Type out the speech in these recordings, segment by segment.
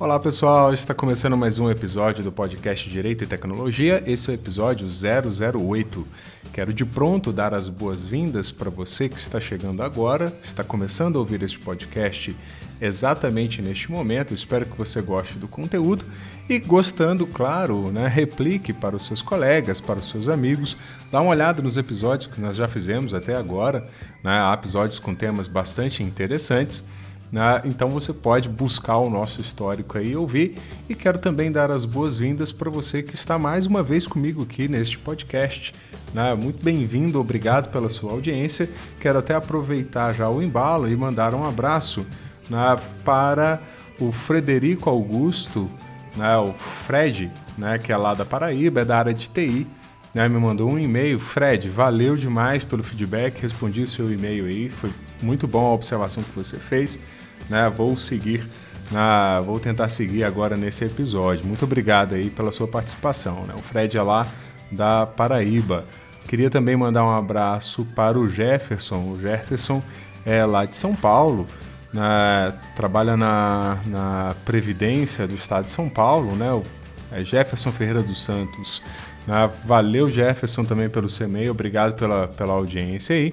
Olá pessoal, está começando mais um episódio do podcast Direito e Tecnologia. Esse é o episódio 008. Quero de pronto dar as boas-vindas para você que está chegando agora, está começando a ouvir este podcast exatamente neste momento. Espero que você goste do conteúdo e, gostando, claro, né, replique para os seus colegas, para os seus amigos. Dá uma olhada nos episódios que nós já fizemos até agora. Né, há episódios com temas bastante interessantes. Né? Então você pode buscar o nosso histórico aí e ouvir. E quero também dar as boas-vindas para você que está mais uma vez comigo aqui neste podcast. Né? Muito bem-vindo, obrigado pela sua audiência. Quero até aproveitar já o embalo e mandar um abraço né, para o Frederico Augusto, né, o Fred, né, que é lá da Paraíba, é da área de TI. Né, me mandou um e-mail. Fred, valeu demais pelo feedback, respondi o seu e-mail aí, foi muito bom a observação que você fez né? Vou seguir na, vou tentar seguir agora nesse episódio. Muito obrigado aí pela sua participação, né? O Fred é lá da Paraíba. Queria também mandar um abraço para o Jefferson. O Jefferson é lá de São Paulo, né? trabalha na, na Previdência do Estado de São Paulo, né? O, é Jefferson Ferreira dos Santos. Né? Valeu, Jefferson, também pelo seu e-mail. Obrigado pela, pela audiência aí.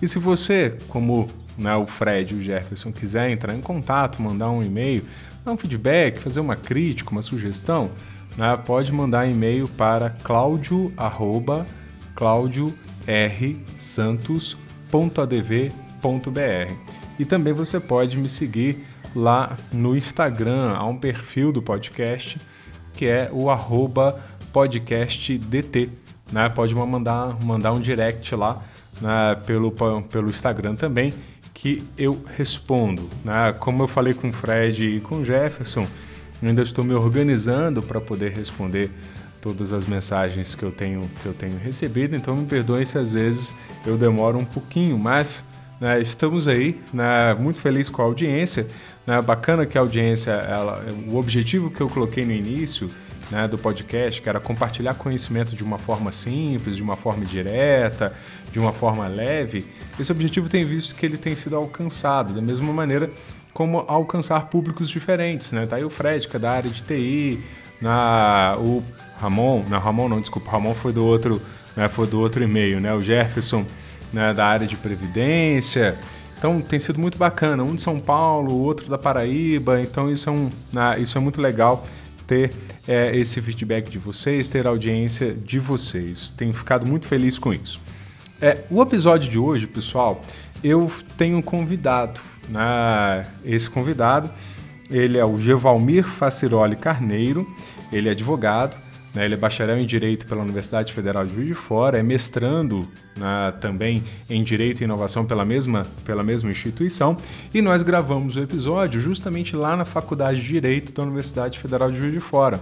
E se você, como né, o Fred e o Jefferson quiser entrar em contato, mandar um e-mail, dar um feedback, fazer uma crítica, uma sugestão, né, pode mandar e-mail para claudio@claudiorsantos.adv.br. E também você pode me seguir lá no Instagram, há um perfil do podcast que é o arroba podcastdt. Né? Pode mandar, mandar um direct lá né, pelo, pelo Instagram também que eu respondo. Né? Como eu falei com o Fred e com o Jefferson, eu ainda estou me organizando para poder responder todas as mensagens que eu tenho que eu tenho recebido. Então me perdoem se às vezes eu demoro um pouquinho, mas né, estamos aí, né, muito feliz com a audiência. Né, bacana que a audiência, ela, o objetivo que eu coloquei no início né, do podcast, que era compartilhar conhecimento de uma forma simples, de uma forma direta, de uma forma leve, esse objetivo tem visto que ele tem sido alcançado, da mesma maneira como alcançar públicos diferentes, né? Tá aí o Fred, que é da área de TI, na, o Ramon, não, Ramon não, desculpa, Ramon foi do outro, né, foi do outro e-mail, né? O Jefferson, né, da área de previdência. Então tem sido muito bacana, um de São Paulo, o outro da Paraíba, então isso é, um, né, isso é muito legal ter é, esse feedback de vocês, ter a audiência de vocês. Tenho ficado muito feliz com isso. É, o episódio de hoje, pessoal, eu tenho um convidado. Né? Esse convidado, ele é o Gevalmir Faciroli Carneiro, ele é advogado, né? ele é bacharel em Direito pela Universidade Federal de Juiz de Fora, é mestrando né, também em Direito e Inovação pela mesma, pela mesma instituição, e nós gravamos o episódio justamente lá na Faculdade de Direito da Universidade Federal de Juiz de Fora.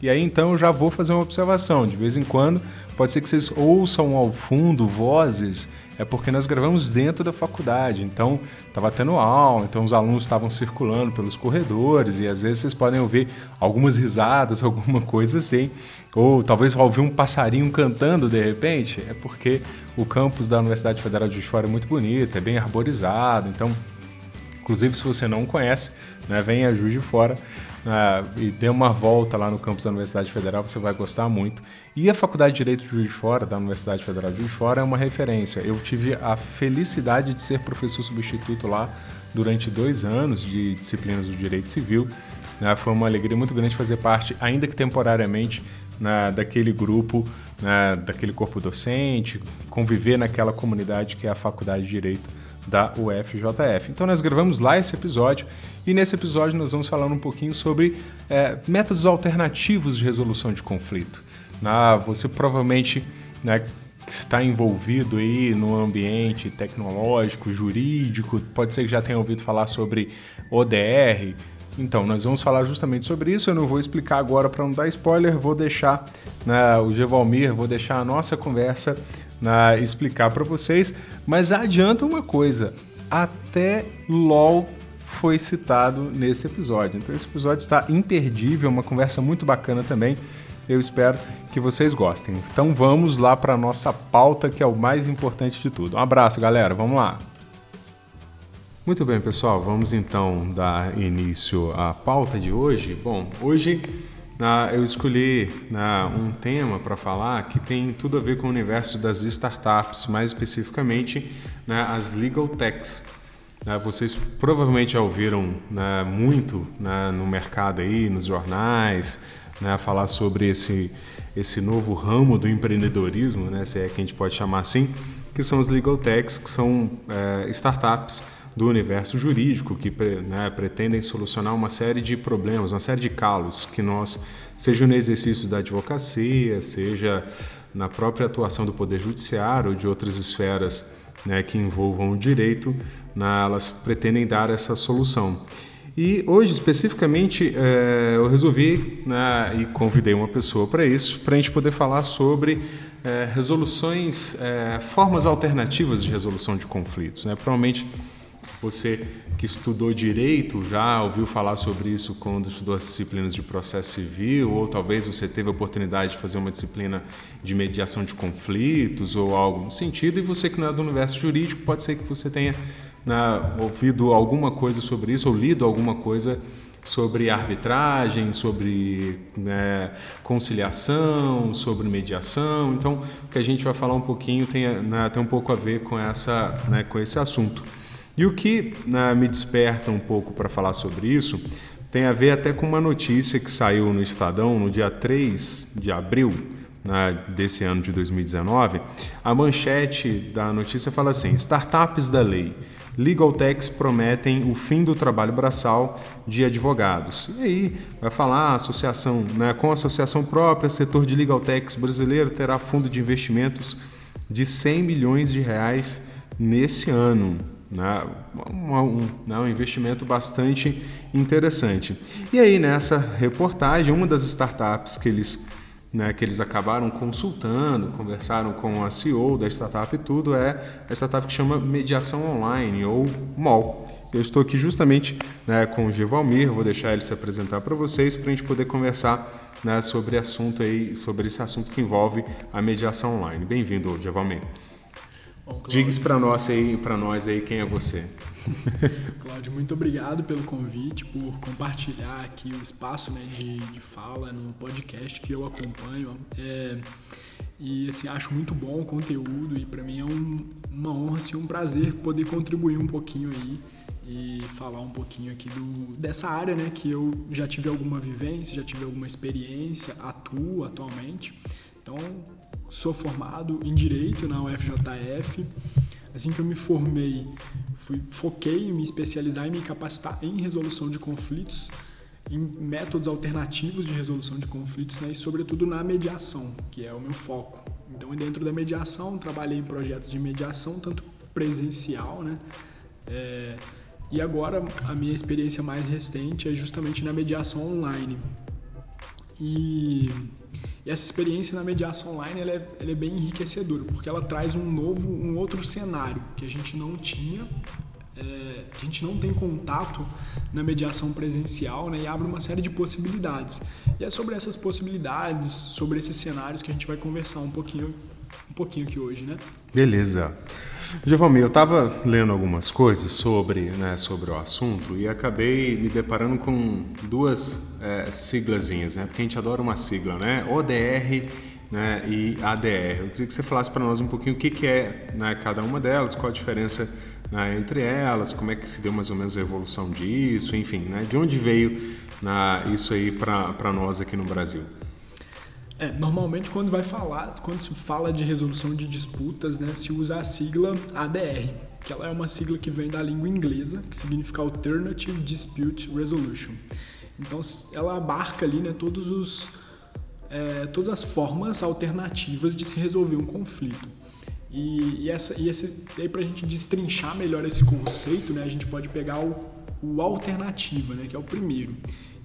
E aí então eu já vou fazer uma observação. De vez em quando, pode ser que vocês ouçam ao fundo vozes, é porque nós gravamos dentro da faculdade. Então, estava tendo aula, então os alunos estavam circulando pelos corredores e às vezes vocês podem ouvir algumas risadas, alguma coisa assim. Ou talvez ouvir um passarinho cantando de repente. É porque o campus da Universidade Federal de Juiz de Fora é muito bonito, é bem arborizado. Então, inclusive se você não conhece, né, venha a Juiz de Fora ah, e dê uma volta lá no campus da Universidade Federal, você vai gostar muito. E a Faculdade de Direito de Juiz de Fora, da Universidade Federal de Juiz de Fora, é uma referência. Eu tive a felicidade de ser professor substituto lá durante dois anos de disciplinas do Direito Civil. Né? Foi uma alegria muito grande fazer parte, ainda que temporariamente, né, daquele grupo, né, daquele corpo docente, conviver naquela comunidade que é a Faculdade de Direito da UFJF. Então nós gravamos lá esse episódio e nesse episódio nós vamos falar um pouquinho sobre é, métodos alternativos de resolução de conflito. Ah, você provavelmente né, está envolvido aí no ambiente tecnológico, jurídico, pode ser que já tenha ouvido falar sobre ODR. Então, nós vamos falar justamente sobre isso. Eu não vou explicar agora para não dar spoiler, vou deixar né, o Gevalmir, vou deixar a nossa conversa né, explicar para vocês. Mas adianta uma coisa: até LOL foi citado nesse episódio. Então esse episódio está imperdível, uma conversa muito bacana também. Eu espero que vocês gostem. Então vamos lá para nossa pauta, que é o mais importante de tudo. Um abraço, galera. Vamos lá. Muito bem, pessoal, vamos então dar início à pauta de hoje. Bom, hoje uh, eu escolhi uh, um tema para falar que tem tudo a ver com o universo das startups, mais especificamente né, as legal techs. Uh, vocês provavelmente já ouviram né, muito né, no mercado aí, nos jornais, né, falar sobre esse, esse novo ramo do empreendedorismo, né, se é que a gente pode chamar assim, que são as legal techs, que são é, startups do universo jurídico que né, pretendem solucionar uma série de problemas, uma série de calos que nós, seja no exercício da advocacia, seja na própria atuação do Poder Judiciário ou de outras esferas né, que envolvam o direito, né, elas pretendem dar essa solução. E hoje, especificamente, é, eu resolvi né, e convidei uma pessoa para isso, para a gente poder falar sobre é, resoluções, é, formas alternativas de resolução de conflitos. Né? Provavelmente você que estudou direito já ouviu falar sobre isso quando estudou as disciplinas de processo civil, ou talvez você teve a oportunidade de fazer uma disciplina de mediação de conflitos ou algo no sentido, e você que não é do universo jurídico, pode ser que você tenha né, ouvido alguma coisa sobre isso ou lido alguma coisa sobre arbitragem, sobre né, conciliação, sobre mediação. Então, o que a gente vai falar um pouquinho tem, né, tem um pouco a ver com, essa, né, com esse assunto. E o que né, me desperta um pouco para falar sobre isso tem a ver até com uma notícia que saiu no Estadão no dia 3 de abril né, desse ano de 2019. A manchete da notícia fala assim: Startups da lei. Legal Techs prometem o fim do trabalho braçal de advogados. E aí vai falar associação, né, com a associação própria, setor de Legal Techs brasileiro terá fundo de investimentos de 100 milhões de reais nesse ano. Né? Um, né? um investimento bastante interessante. E aí, nessa reportagem, uma das startups que eles, né, que eles acabaram consultando, conversaram com a CEO da startup e tudo, é a startup que chama Mediação Online, ou MOL. Eu estou aqui justamente né, com o Givalmir, vou deixar ele se apresentar para vocês para a gente poder conversar né, sobre assunto aí, sobre esse assunto que envolve a mediação online. Bem-vindo, Givalmir. Diga para nós aí, para nós aí quem é você. Cláudio, muito obrigado pelo convite, por compartilhar aqui o espaço né, de, de fala no podcast que eu acompanho. É, e assim, acho muito bom o conteúdo e para mim é um, uma honra, assim, um prazer poder contribuir um pouquinho aí e falar um pouquinho aqui do, dessa área, né, que eu já tive alguma vivência, já tive alguma experiência, atuo atualmente. Então, sou formado em Direito na UFJF. Assim que eu me formei, fui, foquei em me especializar e me capacitar em resolução de conflitos, em métodos alternativos de resolução de conflitos né, e, sobretudo, na mediação, que é o meu foco. Então, dentro da mediação, trabalhei em projetos de mediação, tanto presencial, né? É, e agora, a minha experiência mais recente é justamente na mediação online. E e essa experiência na mediação online ela é, ela é bem enriquecedora, porque ela traz um novo, um outro cenário que a gente não tinha, é, a gente não tem contato na mediação presencial né, e abre uma série de possibilidades. E é sobre essas possibilidades, sobre esses cenários que a gente vai conversar um pouquinho, um pouquinho aqui hoje, né? Beleza. Giovanni, eu estava lendo algumas coisas sobre, né, sobre o assunto e acabei me deparando com duas é, siglazinhas, né? Porque a gente adora uma sigla, né? ODR né, e ADR. Eu queria que você falasse para nós um pouquinho o que, que é né, cada uma delas, qual a diferença né, entre elas, como é que se deu mais ou menos a evolução disso, enfim, né? De onde veio né, isso aí para nós aqui no Brasil? É, normalmente quando vai falar, quando se fala de resolução de disputas, né, se usa a sigla ADR, que ela é uma sigla que vem da língua inglesa, que significa Alternative Dispute Resolution. Então ela abarca ali, né, todos os, é, todas as formas alternativas de se resolver um conflito. E, e essa, e esse, aí para a gente destrinchar melhor esse conceito, né, a gente pode pegar o, o alternativa, né, que é o primeiro.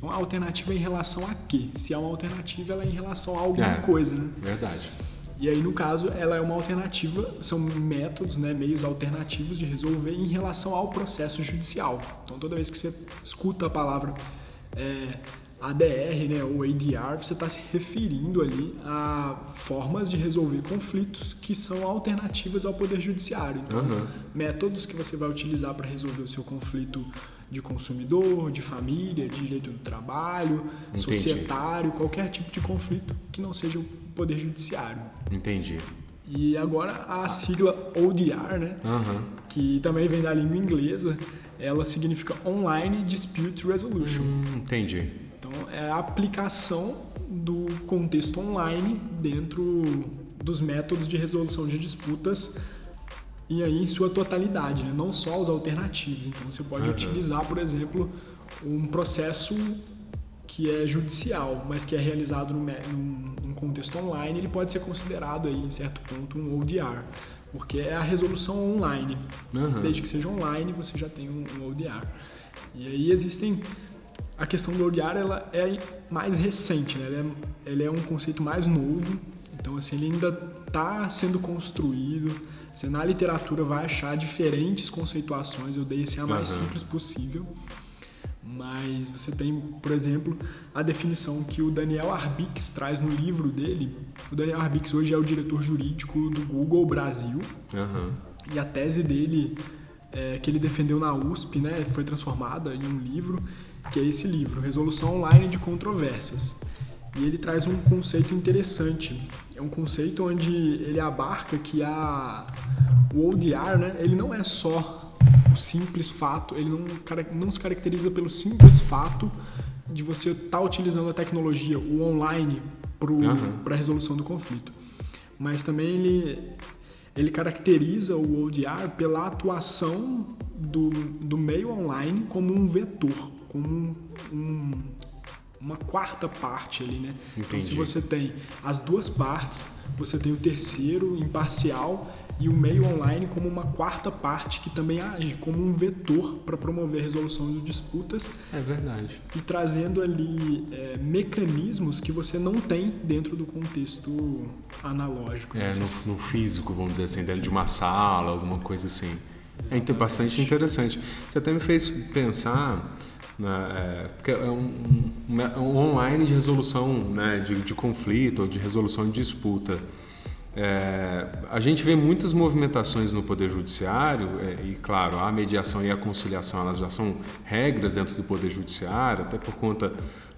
Então, a alternativa é em relação a quê? Se é uma alternativa, ela é em relação a alguma é, coisa, né? Verdade. E aí, no caso, ela é uma alternativa, são métodos, né, meios alternativos de resolver em relação ao processo judicial. Então, toda vez que você escuta a palavra é, ADR, né, ou ADR, você está se referindo ali a formas de resolver conflitos que são alternativas ao poder judiciário. Então, uhum. métodos que você vai utilizar para resolver o seu conflito de consumidor, de família, de direito do trabalho, Entendi. societário, qualquer tipo de conflito que não seja o poder judiciário. Entendi. E agora a sigla ODR, né? Uhum. Que também vem da língua inglesa, ela significa Online Dispute Resolution. Hum, entendi. Então é a aplicação do contexto online dentro dos métodos de resolução de disputas e aí em sua totalidade, né? não só os alternativos. Então você pode uhum. utilizar, por exemplo, um processo que é judicial, mas que é realizado num, num, contexto online, ele pode ser considerado aí, em certo ponto um ODR, porque é a resolução online. Uhum. Desde que seja online, você já tem um, um ODR. E aí existem a questão do ODR ela é mais recente, né? ela, é, ela é um conceito mais novo, então assim ele ainda está sendo construído. Você na literatura vai achar diferentes conceituações. Eu dei assim a mais uhum. simples possível. Mas você tem, por exemplo, a definição que o Daniel Arbix traz no livro dele. O Daniel Arbix hoje é o diretor jurídico do Google Brasil. Uhum. E a tese dele, é, que ele defendeu na USP, né, foi transformada em um livro, que é esse livro, Resolução Online de Controvérsias. E ele traz um conceito interessante. Um conceito onde ele abarca que a, o ODR, né, ele não é só o simples fato, ele não, não se caracteriza pelo simples fato de você estar tá utilizando a tecnologia, o online, para uhum. a resolução do conflito. Mas também ele, ele caracteriza o ODR pela atuação do, do meio online como um vetor, como um, um, uma quarta parte ali, né? Entendi. Então, se você tem as duas partes, você tem o terceiro imparcial e o meio online como uma quarta parte que também age como um vetor para promover a resolução de disputas. É verdade. E trazendo ali é, mecanismos que você não tem dentro do contexto analógico. É, no, no, físico, vamos dizer assim, dentro de uma sala, alguma coisa assim. É Exatamente. É bastante interessante. Você até me fez pensar né, é, é um, um, um, online de resolução né, de, de conflito ou de resolução de disputa. É, a gente vê muitas movimentações no Poder Judiciário, é, e claro, a mediação e a conciliação elas já são regras dentro do Poder Judiciário, até por conta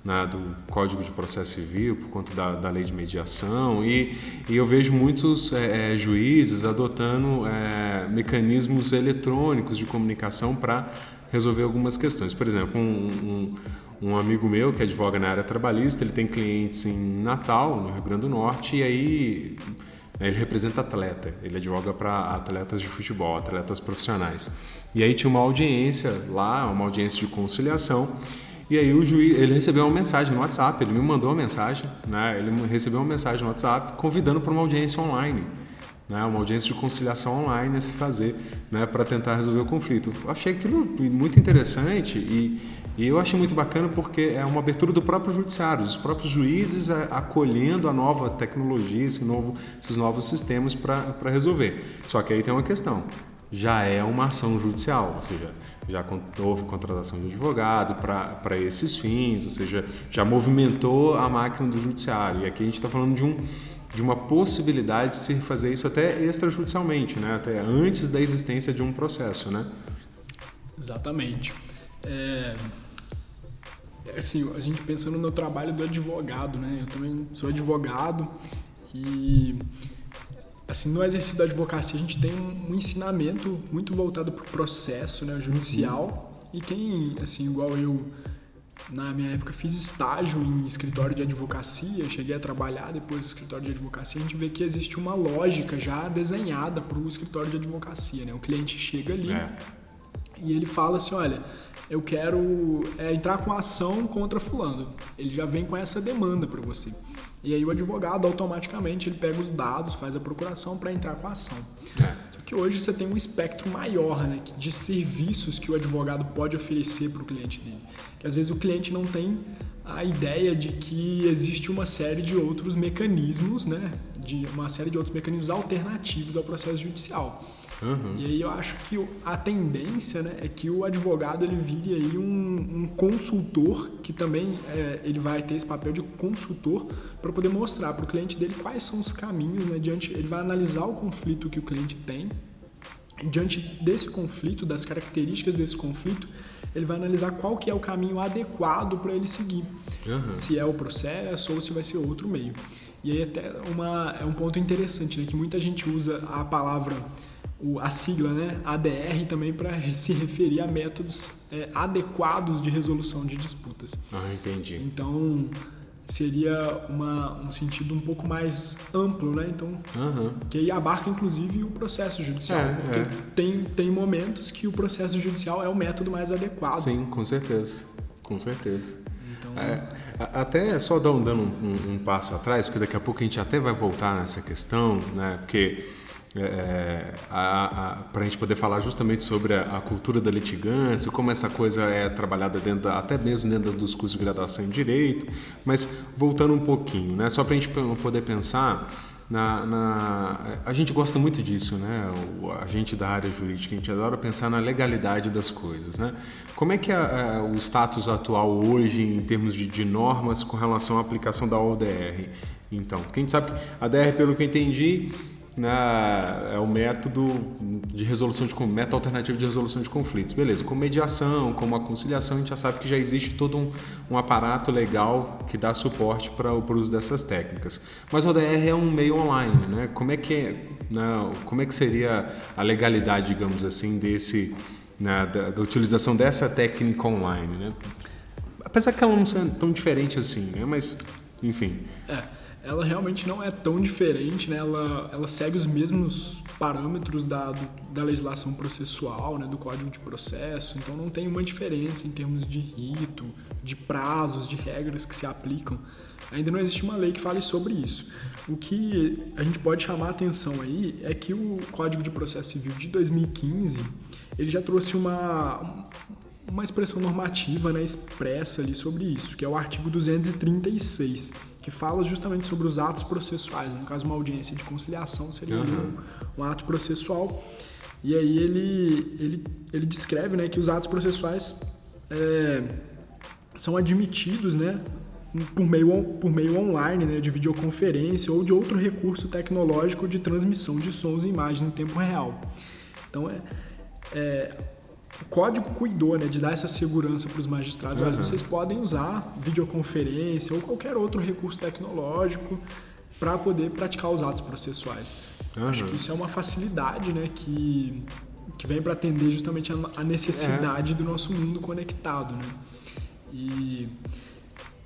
né, do Código de Processo Civil, por conta da, da lei de mediação, e, e eu vejo muitos é, é juízes adotando é, mecanismos eletrônicos de comunicação para resolver algumas questões. Por exemplo, um, um, um, amigo meu que advoga na área trabalhista, ele tem clientes em Natal, no Rio Grande do Norte, e aí ele representa atleta, ele advoga para atletas de futebol, atletas profissionais. E aí tinha uma audiência lá, uma audiência de conciliação. E aí o juiz, ele recebeu uma mensagem no WhatsApp, ele me mandou uma mensagem, né? Ele recebeu uma mensagem no WhatsApp convidando para uma audiência online, né? Uma audiência de conciliação online a se fazer, né? Para tentar resolver o conflito. Eu achei aquilo muito interessante e e eu acho muito bacana porque é uma abertura do próprio judiciário, os próprios juízes acolhendo a nova tecnologia, esse novo, esses novos sistemas para resolver. Só que aí tem uma questão, já é uma ação judicial, ou seja, já houve contratação de advogado para esses fins, ou seja, já movimentou a máquina do judiciário. E aqui a gente está falando de, um, de uma possibilidade de se fazer isso até extrajudicialmente, né? até antes da existência de um processo. Né? Exatamente. É, assim, a gente pensando no trabalho do advogado, né? Eu também sou advogado e assim, no exercício da advocacia a gente tem um, ensinamento muito voltado para o processo, né, judicial. E quem, assim, igual eu, na minha época fiz estágio em escritório de advocacia, cheguei a trabalhar depois do escritório de advocacia, a gente vê que existe uma lógica já desenhada para o escritório de advocacia, né? O cliente chega ali é. e ele fala assim, olha, eu quero é, entrar com ação contra fulano. Ele já vem com essa demanda para você. E aí o advogado automaticamente ele pega os dados, faz a procuração para entrar com a ação. É. Que hoje você tem um espectro maior né, de serviços que o advogado pode oferecer para o cliente dele. Que às vezes o cliente não tem a ideia de que existe uma série de outros mecanismos, né, de uma série de outros mecanismos alternativos ao processo judicial. Uhum. E aí eu acho que a tendência né, é que o advogado ele vire aí um, um consultor que também é, ele vai ter esse papel de consultor para poder mostrar para o cliente dele quais são os caminhos, né, diante, ele vai analisar o conflito que o cliente tem diante desse conflito, das características desse conflito, ele vai analisar qual que é o caminho adequado para ele seguir. Uhum. Se é o processo ou se vai ser outro meio. E aí até uma, é um ponto interessante, né, que muita gente usa a palavra, a sigla, né, ADR também para se referir a métodos é, adequados de resolução de disputas. Ah, entendi. Então, seria uma, um sentido um pouco mais amplo, né? Então, uhum. que aí abarca inclusive o processo judicial, é, porque é. tem tem momentos que o processo judicial é o método mais adequado. Sim, com certeza, com certeza. Então, é, até só dando um, um, um, passo atrás, porque daqui a pouco a gente até vai voltar nessa questão, né? Porque é, para a gente poder falar justamente sobre a, a, cultura da litigância, como essa coisa é trabalhada dentro, até mesmo dentro dos cursos de graduação em direito, mas voltando um pouquinho, né, só para a gente poder pensar na, na, a gente gosta muito disso, né? O, a gente da área jurídica, a gente adora pensar na legalidade das coisas, né? Como é que é, é o status atual hoje em termos de, de normas com relação à aplicação da ODR? Então, quem sabe que a DR, pelo que eu entendi, né, é o método de resolução de método alternativo de resolução de conflitos. Beleza, com mediação, com uma conciliação, a gente já sabe que já existe todo um, um aparato legal que dá suporte para o uso dessas técnicas. Mas o ODR é um meio online, né? Como é que é, né, como é que seria a legalidade, digamos assim, desse né, da, da, utilização dessa técnica online, né? Apesar que ela não seja tão diferente assim, né? Mas enfim. É ela realmente não é tão diferente, né? ela, ela segue os mesmos parâmetros da, do, da legislação processual, né? do Código de Processo, então não tem uma diferença em termos de rito, de prazos, de regras que se aplicam. Ainda não existe uma lei que fale sobre isso. O que a gente pode chamar a atenção aí é que o Código de Processo Civil de 2015 ele já trouxe uma, uma expressão normativa né, expressa ali sobre isso, que é o artigo 236 que fala justamente sobre os atos processuais. No caso, uma audiência de conciliação seria uhum. um, um, ato processual. E aí ele, ele, ele descreve né, que os atos processuais é, são admitidos né, por, meio, por meio online, né, de videoconferência ou de outro recurso tecnológico de transmissão de sons e imagens em tempo real. Então, é, é o código cuidou né, de dar essa segurança para os magistrados. Uhum. Olha, vocês podem usar videoconferência ou qualquer outro recurso tecnológico para poder praticar os atos processuais. Uhum. Acho que isso é uma facilidade né, que, que vem para atender justamente a, necessidade é. do nosso mundo conectado. Né? E,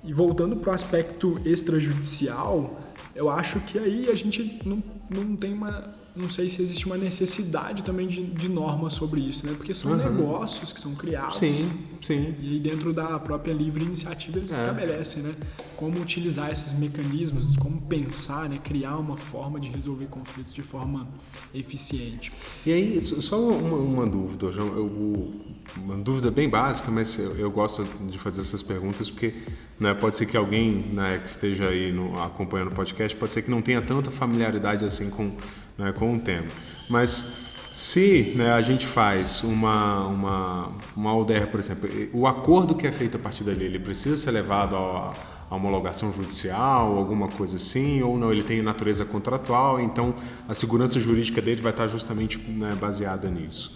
e voltando para o aspecto extrajudicial, eu acho que aí a gente não, não tem uma não sei se existe uma necessidade também de, de normas sobre isso, né? Porque são uhum. negócios que são criados. Sim, sim. E dentro da própria livre iniciativa eles é. estabelecem, né? Como utilizar esses mecanismos, como pensar, né? Criar uma forma de resolver conflitos de forma eficiente. E aí, só uma, uma dúvida, João. Eu, uma dúvida bem básica, mas eu, eu, gosto de fazer essas perguntas porque né, pode ser que alguém né, que esteja aí no, acompanhando o podcast, pode ser que não tenha tanta familiaridade assim com né, com o tema. Mas se né, a gente faz uma, uma, uma ODR, por exemplo, o acordo que é feito a partir dali, ele precisa ser levado a, a homologação judicial, alguma coisa assim, ou não, ele tem natureza contratual, então a segurança jurídica dele vai estar justamente né, baseada nisso.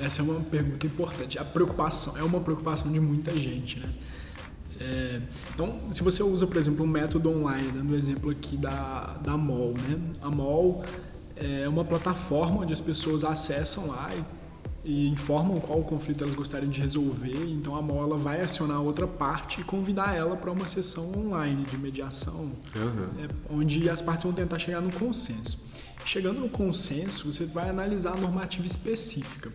Essa é uma pergunta importante. A preocupação é uma preocupação de muita gente, né? É, então, se você usa, por exemplo, um método online, dando o exemplo aqui da, da MOL, né? A MOL é uma plataforma onde as pessoas acessam lá e, e informam qual conflito elas gostariam de resolver. Então, a MOL ela vai acionar outra parte e convidar ela para uma sessão online de mediação, uhum. onde as partes vão tentar chegar no consenso. Chegando no consenso, você vai analisar a normativa específica.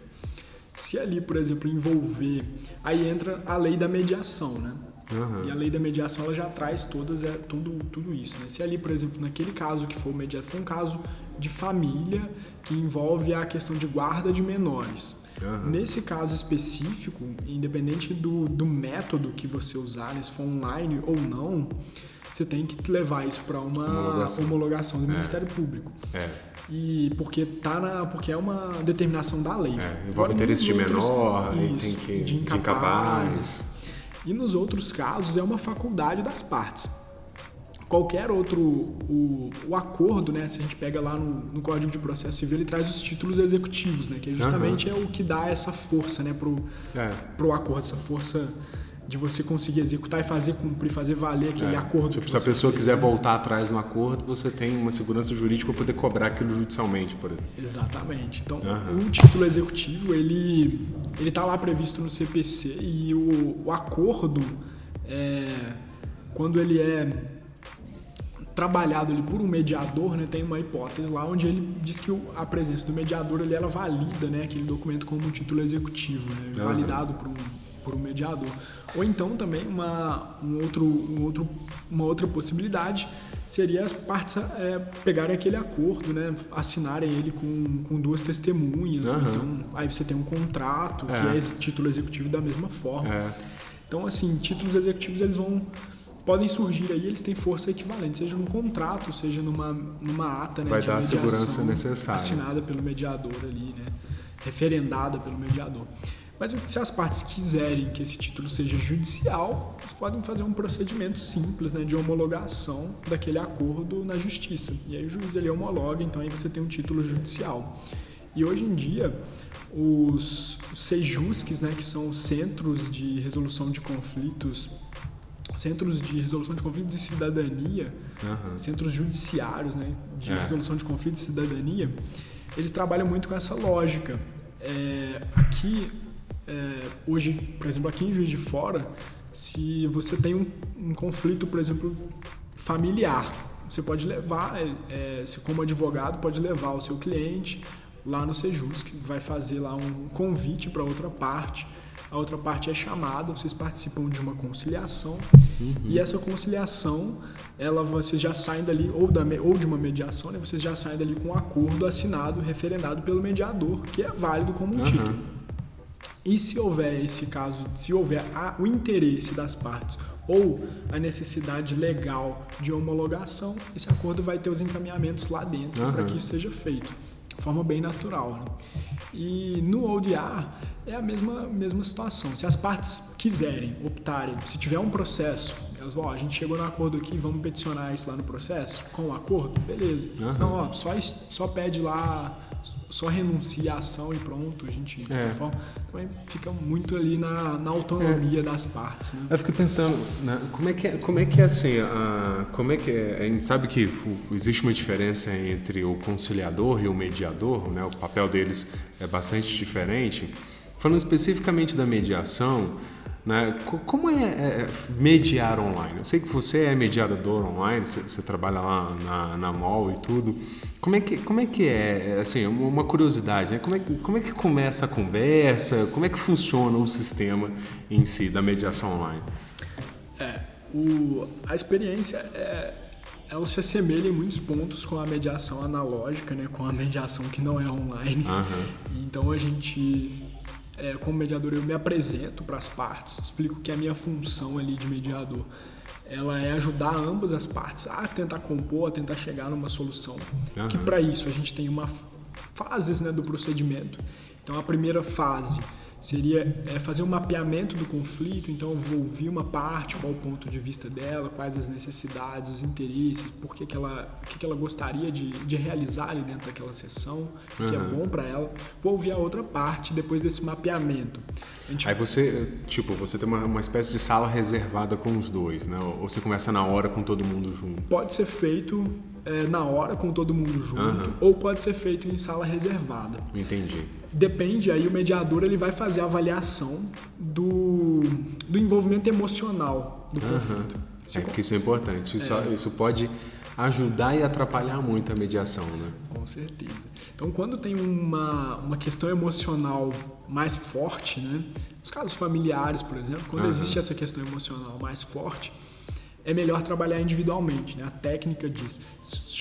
Se ali, por exemplo, envolver, aí entra a lei da mediação, né? Uhum. E a lei da mediação ela já traz todas é, tudo, tudo isso. Né? Se ali, por exemplo, naquele caso que for mediado, foi um caso de família que envolve a questão de guarda de menores. Uhum. Nesse caso específico, independente do, do método que você usar, né, se for online ou não, você tem que levar isso para uma homologação, homologação do é. Ministério Público. É. e porque tá na porque é uma determinação da lei. É, envolve interesse de menor, isso, tem que de incapazes. E nos outros casos é uma faculdade das partes. Qualquer outro o, o acordo, né? Se a gente pega lá no, no, Código de Processo Civil, ele traz os títulos executivos, né? Que justamente uhum. é o que dá essa força, né? Pro, é. pro acordo, essa força de você conseguir executar e fazer cumprir, fazer valer aquele é, acordo. Tipo, se a pessoa fez, quiser né? voltar atrás no acordo, você tem uma segurança jurídica para poder cobrar aquilo judicialmente, por exemplo. Exatamente. Então, uhum. o título executivo, ele ele está lá previsto no CPC e o, o acordo, é, quando ele é trabalhado ali por um mediador, né, tem uma hipótese lá onde ele diz que a presença do mediador ele, ela valida né, aquele documento como um título executivo, né, uhum. validado por um por um mediador. Ou então também uma, um outro, um outro, uma outra possibilidade seria as partes é, pegarem aquele acordo, né, assinarem ele com, com duas testemunhas. Uhum. Então, aí você tem um contrato, é. que é título executivo da mesma forma. É. Então, assim, títulos executivos eles vão podem surgir aí, eles têm força equivalente, seja num contrato, seja numa, numa ata né, Vai dar a segurança necessária. assinada pelo mediador ali, né, referendada pelo mediador. Mas se as partes quiserem que esse título seja judicial, eles podem fazer um procedimento simples né, de homologação daquele acordo na justiça. E aí o juiz ele homologa, então aí você tem um título judicial. E hoje em dia, os, os né, que são os Centros de Resolução de Conflitos, Centros de Resolução de Conflitos e Cidadania, uhum. Centros Judiciários né, de é. Resolução de Conflitos e Cidadania, eles trabalham muito com essa lógica. É, aqui é, hoje, por exemplo, aqui em Juiz de Fora, se você tem um, um conflito, por exemplo, familiar, você pode levar, é, é você como advogado pode levar o seu cliente lá no Sejus, que vai fazer lá um convite para outra parte. A outra parte é chamada, vocês participam de uma conciliação uhum. e essa conciliação, ela vocês já saem dali ou da ou de uma mediação, né? Vocês já saem dali com um acordo assinado, referendado pelo mediador, que é válido como um uhum. título. E se houver esse caso, se houver a, o interesse das partes ou a necessidade legal de homologação, esse acordo vai ter os encaminhamentos lá dentro uhum. para que isso seja feito de forma bem natural. Né? E no ODR é a mesma, mesma situação. Se as partes quiserem, optarem, se tiver um processo, elas vão, ó, a gente chegou no acordo aqui, vamos peticionar isso lá no processo, com o acordo, beleza. Uhum. Senão, ó, só, só pede lá só renuncia à ação e pronto, a gente é. informa. Também fica muito ali na, na autonomia é. das partes. Né? Eu fico pensando, né, como, é que é, como é que é assim, a, como é que é, a gente sabe que existe uma diferença entre o conciliador e o mediador, né, o papel deles é bastante diferente. Falando especificamente da mediação, né? Como é, é, mediar online? Eu sei que você é mediador online, você, você trabalha lá na, na mall e tudo. Como é que, como é, que é, assim, uma curiosidade, né? como, é, como é que começa a conversa, como é que funciona o sistema em si da mediação online? É, o, a experiência é, ela se assemelha em muitos pontos com a mediação analógica, né? com a mediação que não é online. Uhum. Então a gente é, como mediador, eu me apresento para as partes, explico que a minha função ali de mediador ela é ajudar ambas as partes a tentar compor, a tentar chegar numa solução. Uhum. Que para isso a gente tem uma fases né, do procedimento. Então a primeira fase seria é, fazer um mapeamento do conflito, então eu vou ouvir uma parte, qual o ponto de vista dela, quais as necessidades, os interesses, por que, que, ela, o que, que ela gostaria de, de realizar ali dentro daquela sessão, que uhum. é bom para ela. Vou ouvir a outra parte depois desse mapeamento. Gente... Aí você, tipo, você tem uma, uma espécie de sala reservada com os dois, né? Ou você começa na hora com todo mundo junto? Pode ser feito é, na hora com todo mundo junto, uhum. ou pode ser feito em sala reservada. Entendi. Depende, aí o mediador ele vai fazer a avaliação do, do envolvimento emocional do uhum. conflito. É que isso é importante. Isso, é. isso pode ajudar e atrapalhar muito a mediação, né? Com certeza. Então, quando tem uma, uma questão emocional mais forte, né? Nos casos familiares, por exemplo, quando uhum. existe essa questão emocional mais forte, é melhor trabalhar individualmente. Né? A técnica diz,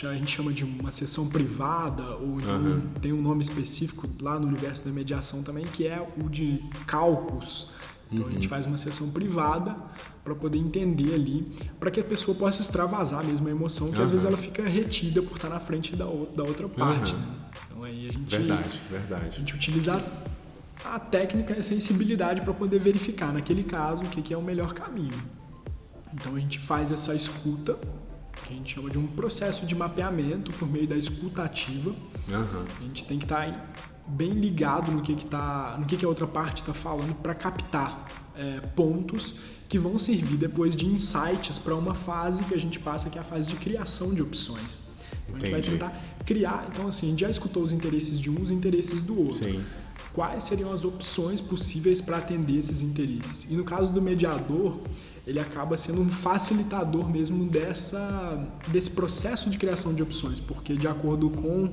a gente chama de uma sessão privada, ou então uhum. tem um nome específico lá no universo da mediação também, que é o de cálculos. Então a gente faz uma sessão privada para poder entender ali, para que a pessoa possa extravasar mesmo a emoção, que às vezes ela fica retida por estar na frente da, da outra parte. Né? Então aí a gente, verdade, verdade. A gente utiliza a técnica e a sensibilidade para poder verificar naquele caso o que, que é o melhor caminho. Então a gente faz essa escuta, que a gente chama de um processo de mapeamento por meio da escuta ativa. Uhum. A gente tem que estar tá bem ligado no que, que, tá, no que, que a outra parte está falando para captar é, pontos que vão servir depois de insights para uma fase que a gente passa, que é a fase de criação de opções. Então, a gente vai tentar criar. Então, assim, a gente já escutou os interesses de um, os interesses do outro. Sim. Quais seriam as opções possíveis para atender esses interesses? E no caso do mediador, ele acaba sendo um facilitador mesmo dessa, desse processo de criação de opções, porque de acordo com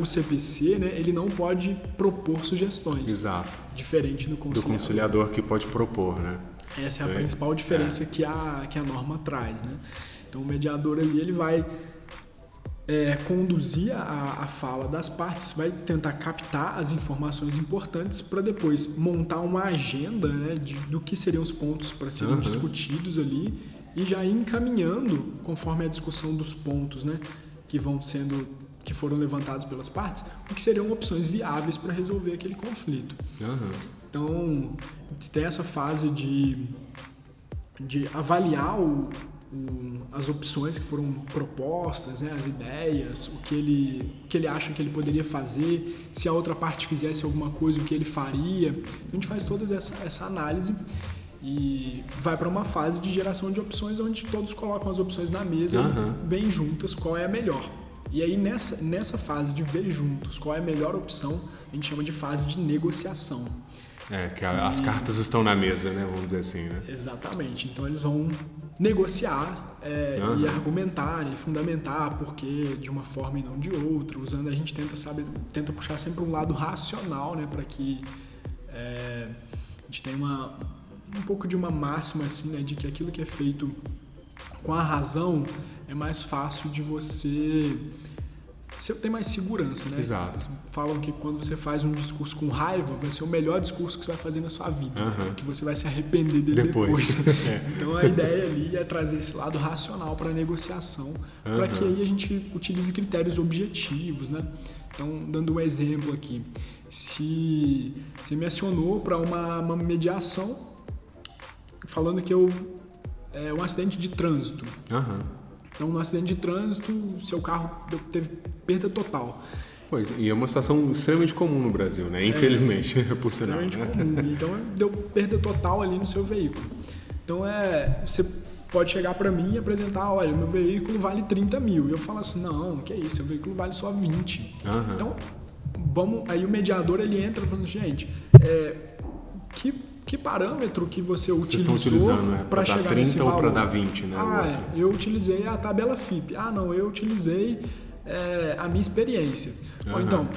o CPC, né, ele não pode propor sugestões. Exato. Diferente do conciliador. Do conciliador que pode propor, né? Essa é a é. principal diferença é. que, a, que a norma traz, né? Então o mediador ali ele vai é, conduzir a, a fala das partes, vai tentar captar as informações importantes para depois montar uma agenda né, de, do que seriam os pontos para serem uhum. discutidos ali e já ir encaminhando conforme a discussão dos pontos, né, que vão sendo que foram levantados pelas partes, o que seriam opções viáveis para resolver aquele conflito. Uhum. Então, tem essa fase de, de avaliar o, o, as opções que foram propostas, né, as ideias, o que, ele, o que ele acha que ele poderia fazer, se a outra parte fizesse alguma coisa, o que ele faria. A gente faz toda essa, essa análise e vai para uma fase de geração de opções onde todos colocam as opções na mesa uhum. bem juntas qual é a melhor. E aí nessa, nessa fase de ver juntos qual é a melhor opção, a gente chama de fase de negociação. É, que a, as cartas estão na mesa, né? Vamos dizer assim, né? Exatamente. Então eles vão negociar é, uhum. e argumentar e fundamentar porque de uma forma e não de outra, usando a gente tenta saber, tenta puxar sempre um lado racional, né? Para que é, a gente tenha uma, um pouco de uma máxima assim, né? De que aquilo que é feito com a razão é mais fácil de você você tem mais segurança, né? Exato. Falam que quando você faz um discurso com raiva, vai ser o melhor discurso que você vai fazer na sua vida, uhum. que você vai se arrepender dele depois. depois. é. Então a ideia ali é trazer esse lado racional para a negociação, uhum. para que aí a gente utilize critérios objetivos, né? Então, dando um exemplo aqui, se você me acionou para uma, uma mediação falando que eu é um acidente de trânsito. Uhum. Então, no acidente de trânsito, seu carro teve perda total. Pois, e é uma situação extremamente comum no Brasil, né? Infelizmente, é, por sinal. Extremamente né? comum. Então, deu perda total ali no seu veículo. Então, é, você pode chegar para mim e apresentar, olha, meu veículo vale 30 mil. E eu falo assim, não, que é isso, seu veículo vale só 20. Uhum. Então, vamos, aí o mediador, ele entra falando, gente, é, que que parâmetro que você utilizou né? para chegar 30 nesse valor? ou para dar 20, né? Ah, é, eu utilizei a tabela FIP. Ah, não, eu utilizei é, a minha experiência. Uhum. Ou então,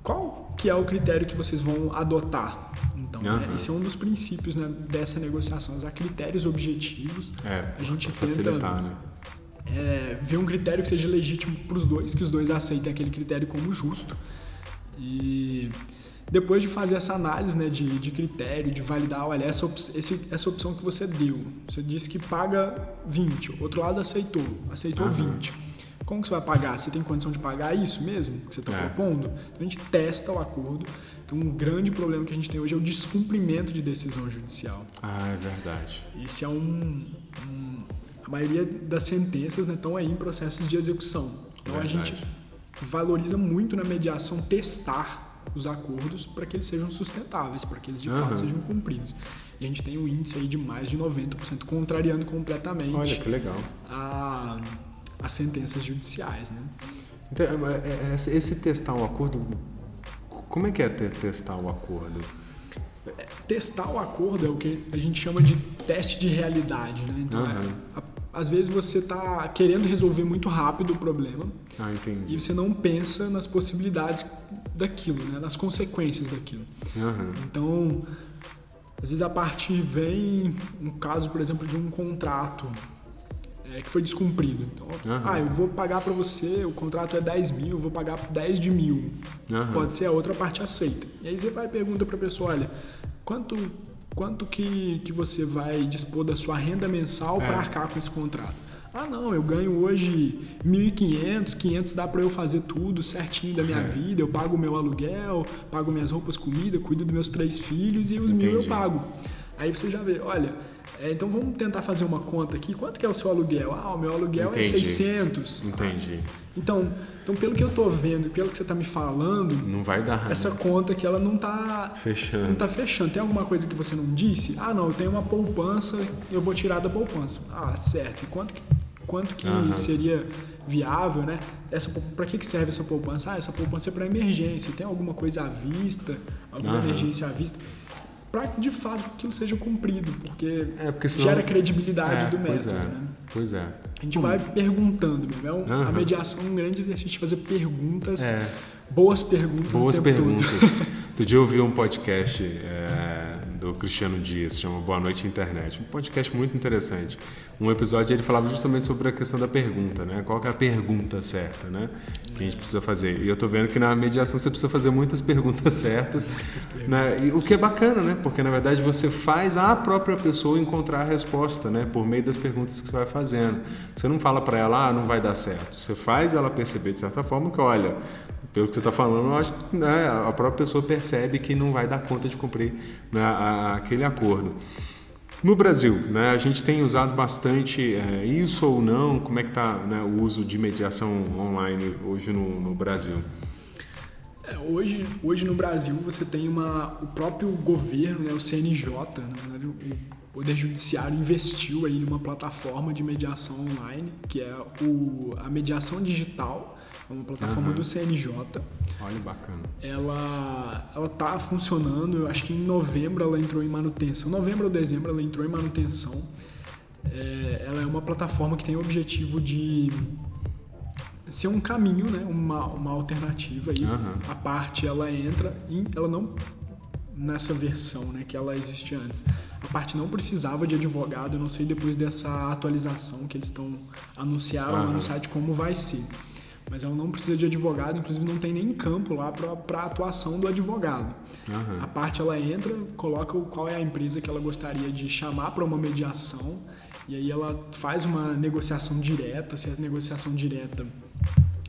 qual que é o critério que vocês vão adotar? Então, uhum. esse é um dos princípios né, dessa negociação, usar critérios objetivos. É, a gente tenta né? é, ver um critério que seja legítimo para os dois, que os dois aceitem aquele critério como justo. E depois de fazer essa análise né, de, de critério, de validar, olha, essa, op esse, essa opção que você deu, você disse que paga 20, o outro lado aceitou, aceitou uhum. 20. Como que você vai pagar? Você tem condição de pagar isso mesmo que você está é. propondo? Então a gente testa o acordo. Um grande problema que a gente tem hoje é o descumprimento de decisão judicial. Ah, é verdade. Esse é um, um a maioria das sentenças estão né, aí em processos de execução. Então verdade. a gente valoriza muito na mediação testar os acordos para que eles sejam sustentáveis, para que eles de uhum. fato sejam cumpridos. E a gente tem um índice aí de mais de 90%, contrariando completamente Olha, que legal. A, as sentenças judiciais. Né? Então, é, é, é, esse testar o acordo, como é que é testar o acordo? Testar o acordo é o que a gente chama de teste de realidade. Né? Então, uhum. é, a, às vezes você está querendo resolver muito rápido o problema ah, e você não pensa nas possibilidades daquilo, né? nas consequências daquilo. Uhum. Então, às vezes a parte vem um caso, por exemplo, de um contrato é, que foi descumprido. Então, uhum. ah, eu vou pagar para você, o contrato é 10 mil, eu vou pagar 10 de mil. Uhum. Pode ser a outra parte aceita. E aí você vai e pergunta para a pessoa, olha, quanto quanto que, que você vai dispor da sua renda mensal É. para arcar com esse contrato. Ah, não, eu ganho hoje 1.500, 500 dá para eu fazer tudo certinho da minha É. vida. Eu pago meu aluguel, pago minhas roupas, comida, cuido dos meus três filhos e os mil eu Entendi. pago. Aí você já vê, olha, é, então vamos tentar fazer uma conta aqui. Quanto que é o seu aluguel? Ah, o meu aluguel Entendi. é 600. Entendi. Então, então, pelo que eu tô vendo e pelo que você tá me falando, Não vai dar essa conta aqui ela não tá fechando. não tá fechando. Tem alguma coisa que você não disse? Ah, não, eu tenho uma poupança, eu vou tirar da poupança. Ah, certo. E quanto que, quanto que seria viável, né? Essa para que que serve essa poupança? Ah, essa poupança é para emergência. Tem alguma coisa à vista? Alguma emergência à vista? Para que de fato aquilo seja cumprido, porque, É, porque senão... gera credibilidade É, do pois método, é. né? Pois é. A gente vai perguntando, né? É um- Aham. A mediação é um grande exercício de fazer perguntas, É. boas perguntas Boas perguntas. Outro dia eu ouvi um podcast é, do Cristiano Dias, se chama Boa Noite Internet. Um podcast muito interessante. Um episódio ele falava justamente sobre a questão da pergunta, né? Qual é a pergunta certa, né? Que a gente precisa fazer. E eu tô vendo que na mediação você precisa fazer muitas perguntas certas. Né? E o que é bacana, né? Porque na verdade você faz a própria pessoa encontrar a resposta, né? Por meio das perguntas que você vai fazendo. Você não fala para ela, ah, não vai dar certo. Você faz ela perceber de certa forma que, olha, pelo que você está falando, eu acho que né, a própria pessoa percebe que não vai dar conta de cumprir né, a- aquele acordo. No Brasil, né, a gente tem usado bastante é, isso ou não? Como é que está né, o uso de mediação online hoje no, no Brasil? É, hoje, hoje no Brasil você tem uma, o próprio governo, né, o CNJ, na verdade, o Poder Judiciário investiu aí numa plataforma de mediação online, que é o, a mediação digital, é uma plataforma Aham. do CNJ. Olha, bacana. Ela ela tá funcionando, eu acho que em novembro ela entrou em manutenção. Novembro ou dezembro ela entrou em manutenção. É, ela é uma plataforma que tem o objetivo de ser um caminho, né, uma, uma alternativa aí. Aham. A parte ela entra em ela não nessa versão, né, que ela existe antes. A parte não precisava de advogado, eu não sei depois dessa atualização que eles estão anunciaram lá Aham. no site como vai ser. Mas ela não precisa de advogado, inclusive não tem nem campo lá para a atuação do advogado. Aham. A parte ela entra, coloca qual é a empresa que ela gostaria de chamar para uma mediação e aí ela faz uma negociação direta. Se a negociação direta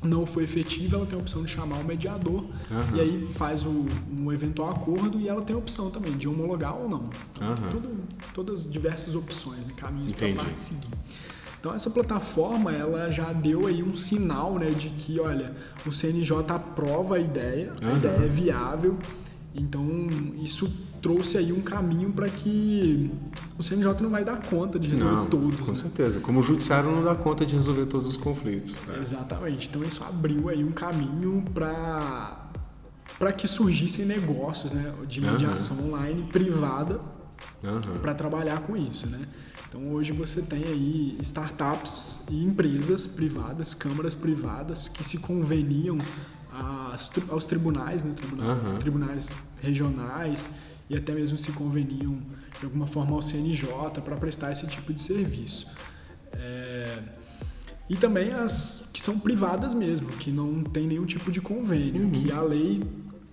não for efetiva, ela tem a opção de chamar o mediador Aham. e aí faz o, um eventual acordo e ela tem a opção também de homologar ou não. Então, Aham. tudo- todas as diversas opções, né, caminhos para a parte seguir. Então essa plataforma ela já deu aí um sinal né, de que olha o CNJ aprova a ideia, a Aham. ideia é viável. Então isso trouxe aí um caminho para que o CNJ não vai dar conta de resolver Não, todos. com né? certeza. Como o judiciário não dá conta de resolver todos os conflitos. né? Exatamente. Então isso abriu aí um caminho para para que surgissem negócios, né, de mediação online privada Aham. para trabalhar com isso, né? Então hoje você tem aí startups e empresas privadas, câmaras privadas que se conveniam às aos tribunais, né? Tribunal- Aham. tribunais regionais e até mesmo se conveniam de alguma forma ao CNJ para prestar esse tipo de serviço. É, E também as que são privadas mesmo, que não tem nenhum tipo de convênio, Uhum. que a lei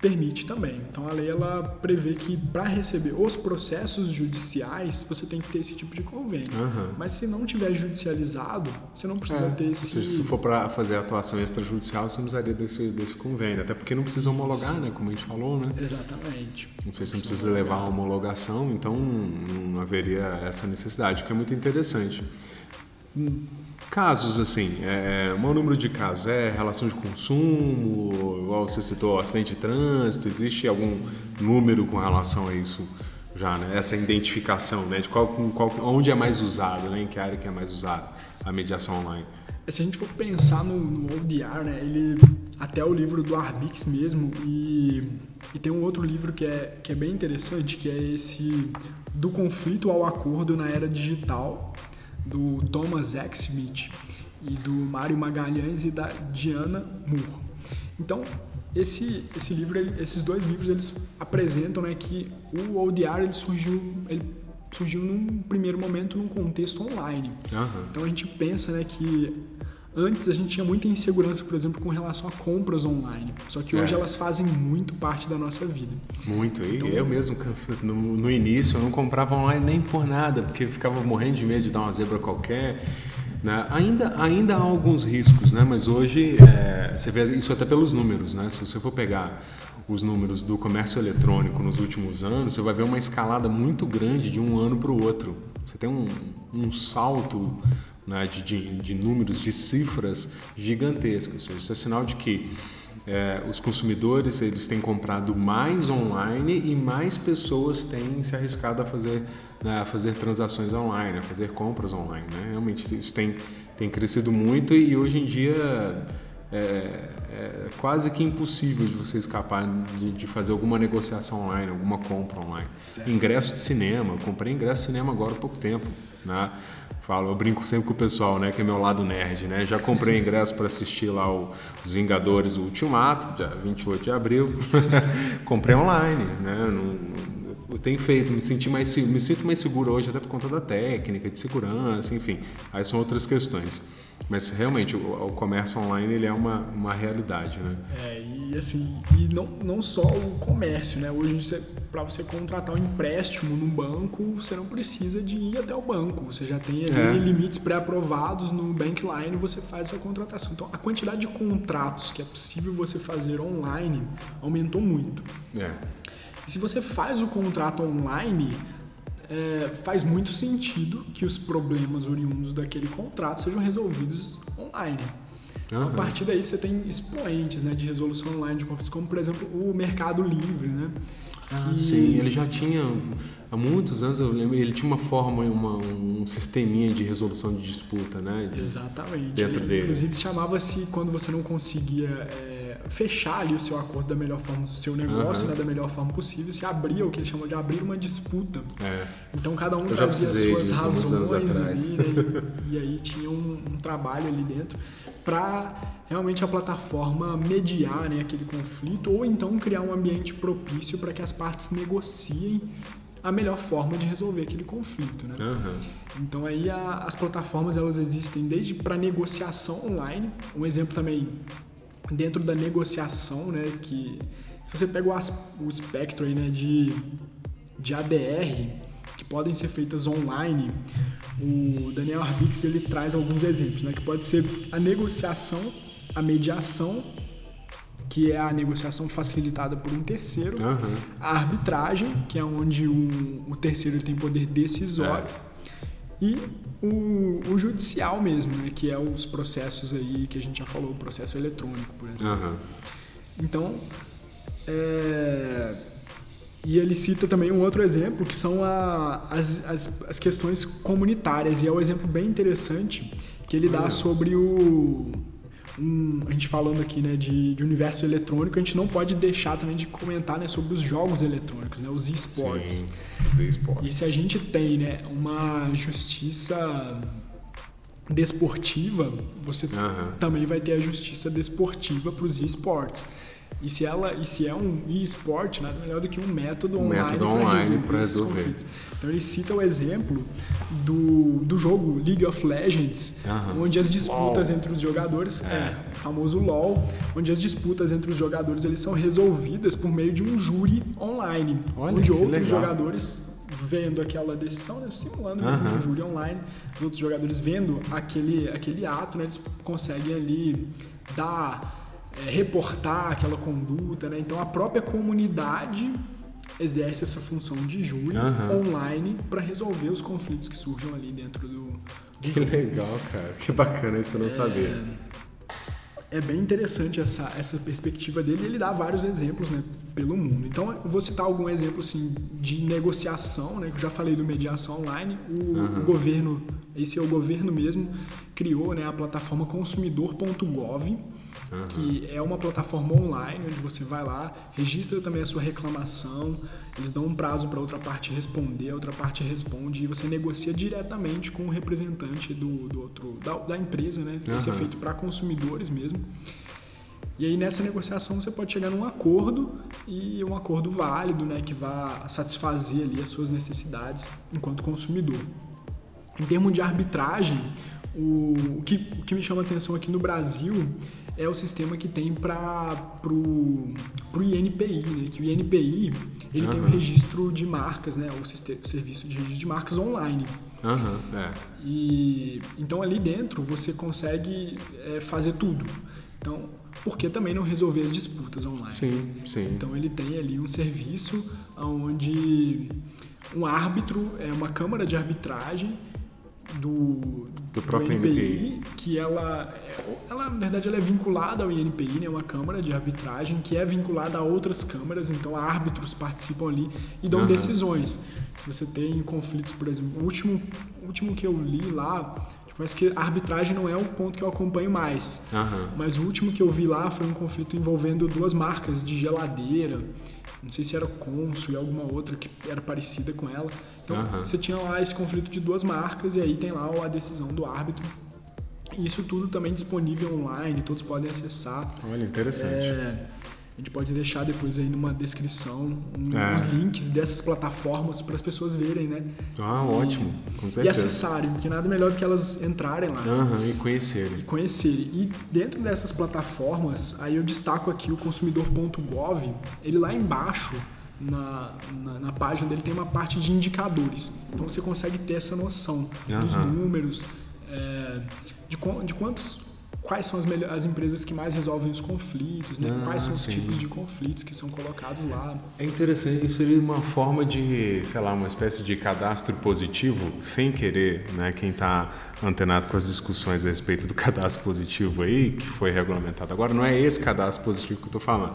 permite também. Então a lei ela prevê que para receber os processos judiciais você tem que ter esse tipo de convênio. Aham. Mas se não tiver judicializado, você não precisa É, ter esse. seja, se for para fazer atuação extrajudicial, você não precisaria desse, desse convênio. Até porque não precisa homologar, né? Como a gente falou, né? Exatamente. Não sei se não precisa levar a homologação, então não haveria essa necessidade, que é muito interessante. Casos assim, é, o maior número de casos é relação de consumo, igual você citou, acidente de trânsito, existe algum número com relação a isso já, né? Essa identificação, né? De qual, qual, onde é mais usado, né? Em que área que é mais usada a mediação online. Se a gente for pensar no, no ODR, né, ele até o livro do Arbix mesmo e, e tem um outro livro que é, que é bem interessante que é esse do conflito ao acordo na era digital do Thomas X. Smith e do Mário Magalhães e da Diana Moore. Então esse, esse livro, esses dois livros eles apresentam né, que o ODR ele surgiu ele surgiu num primeiro momento num contexto online. Aham. Então a gente pensa né, que Antes a gente tinha muita insegurança, por exemplo, com relação a compras online. Só que hoje É. elas fazem muito parte da nossa vida. Muito. Então- eu mesmo, no, no início, eu não comprava online nem por nada, porque eu ficava morrendo de medo de dar uma zebra qualquer. né? Ainda, ainda há alguns riscos, né? mas hoje é, você vê isso até pelos números. Né? Se você for pegar os números do comércio eletrônico nos últimos anos, você vai ver uma escalada muito grande de um ano para o outro. Você tem um, um salto né, de, de, de números, de cifras gigantescas. Isso é sinal de que é, os consumidores eles têm comprado mais online e mais pessoas têm se arriscado a fazer, né, a fazer transações online, a fazer compras online. Né? Realmente isso tem, tem crescido muito e hoje em dia é, é quase que impossível de você escapar de, de fazer alguma negociação online, alguma compra online. Ingresso de cinema, eu comprei ingresso de cinema agora há pouco tempo. Né? Falo, eu brinco sempre com o pessoal, né, que é meu lado nerd, né? Já comprei ingresso para assistir lá o, os Vingadores do Ultimato, dia 28 de abril. comprei online, né? Não, eu tenho feito, me senti mais me sinto mais seguro hoje até por conta da técnica, de segurança, enfim. Aí são outras questões. Mas realmente o, o comércio online ele é uma, uma realidade, né? É, e assim, e não, não só o comércio, né? Hoje, para você contratar um empréstimo num banco, você não precisa de ir até o banco. Você já tem ali É. limites pré-aprovados no Bankline, você faz essa contratação. Então, a quantidade de contratos que é possível você fazer online aumentou muito. É. E se você faz o contrato online, é, faz muito sentido que os problemas oriundos daquele contrato sejam resolvidos online. A Aham. partir daí você tem expoentes né, de resolução online de conflitos, como por exemplo o Mercado Livre, né? Ah, que- sim, ele já tinha há muitos anos, eu lembro, ele tinha uma forma, uma, um sisteminha de resolução de disputa, né? De- Exatamente. Dentro Ele, dele. Inclusive chamava-se quando você não conseguia é, fechar ali o seu acordo da melhor forma, o seu negócio Aham. né, da melhor forma possível, se abria o que eles chamam de abrir uma disputa. É. Então cada um trazia suas disso razões ali, né? e, e aí tinha um, um trabalho ali dentro para realmente a plataforma mediar né, aquele conflito ou então criar um ambiente propício para que as partes negociem a melhor forma de resolver aquele conflito, né? Aham. Então aí a- as plataformas elas existem desde para negociação online, um exemplo também dentro da negociação, né, que se você pega o, o espectro aí, né, de, de ADR que podem ser feitas online, o Daniel Arbix ele traz alguns exemplos, né, que pode ser a negociação, a mediação, que é a negociação facilitada por um terceiro, Aham. a arbitragem, que é onde o, o terceiro tem poder decisório, e o, o judicial mesmo, né, que é os processos aí que a gente já falou, o processo eletrônico, por exemplo. Aham. Então, é, e ele cita também um outro exemplo, que são a- as, as, as questões comunitárias, e é um exemplo bem interessante que ele dá Olha. sobre o... um- a gente falando aqui né, de, de universo eletrônico, a gente não pode deixar também de comentar né, sobre os jogos eletrônicos, né, os esportes. Os esportes. E se a gente tem né, uma justiça desportiva, você Aham. também vai ter a justiça desportiva para os esportes. E se ela, e se é um e-sport, nada melhor do que um método Um online método pra online pra esses resolver. conflitos. Então ele cita o exemplo do, do jogo League of Legends, onde as disputas LOL. entre os jogadores, É. é. o famoso LoL, onde as disputas entre os jogadores eles são resolvidas por meio de um júri online, Olha, onde outros legal. jogadores vendo aquela decisão, né, simulando mesmo um júri online, os outros jogadores vendo aquele, aquele ato, né, eles conseguem ali dar, é, reportar aquela conduta, né? Então a própria comunidade exerce essa função de júri Aham. online para resolver os conflitos que surjam ali dentro do, do Que legal, cara. Que bacana isso eu não sabia. é bem interessante essa, essa perspectiva dele e ele dá vários exemplos né, pelo mundo. Então, eu vou citar algum exemplo assim, de negociação, né, que eu já falei do mediação online. O, Aham. o governo, esse é o governo mesmo, criou né, a plataforma consumidor.gov, Aham. que é uma plataforma online onde você vai lá, registra também a sua reclamação, eles dão um prazo para outra parte responder, a outra parte responde e você negocia diretamente com o representante do, do outro da, da empresa, né? Isso é feito para consumidores mesmo. E aí nessa negociação você pode chegar num acordo e um acordo válido, né, que vá satisfazer ali as suas necessidades enquanto consumidor. Em termos de arbitragem, o, o, que, o que me chama a atenção aqui no Brasil é o sistema que tem para pro, pro INPI, né? Que o INPI ele uhum. tem o registro de marcas, né? O, sistema, o serviço de registro de marcas online. Uhum, é. E então ali dentro você consegue é, fazer tudo. Então, por que também não resolver as disputas online? Sim, sim. Então ele tem ali um serviço onde um árbitro é uma câmara de arbitragem do, do próprio do INPI, INPI, que ela, ela, na verdade, ela é vinculada ao INPI, né, uma câmara de arbitragem que é vinculada a outras câmaras, então árbitros participam ali e dão uhum. decisões. Se você tem conflitos, por exemplo, o último, o último que eu li lá, parece que a arbitragem não é o ponto que eu acompanho mais, uhum. mas o último que eu vi lá foi um conflito envolvendo duas marcas de geladeira, não sei se era Consul e alguma outra que era parecida com ela. Então uhum. você tinha lá esse conflito de duas marcas e aí tem lá a decisão do árbitro. E isso tudo também disponível online, todos podem acessar. Olha, interessante. É, a gente pode deixar depois aí numa descrição é. os links dessas plataformas para as pessoas verem, né? Ah, e, ótimo, com certeza. E acessarem, porque nada melhor do que elas entrarem lá. Uhum, e conhecerem. E conhecerem. E dentro dessas plataformas, aí eu destaco aqui o consumidor.gov, ele lá embaixo, na, na, na, página dele, tem uma parte de indicadores. Então você consegue ter essa noção uhum. dos números, é, de, de quantos quais são as, as empresas que mais resolvem os conflitos, né? Ah, quais são os tipos de conflitos que são colocados lá. É interessante, isso seria uma forma de, sei lá, uma espécie de cadastro positivo, sem querer, né? Quem está antenado com as discussões a respeito do cadastro positivo aí, que foi regulamentado agora, não é esse cadastro positivo que eu estou falando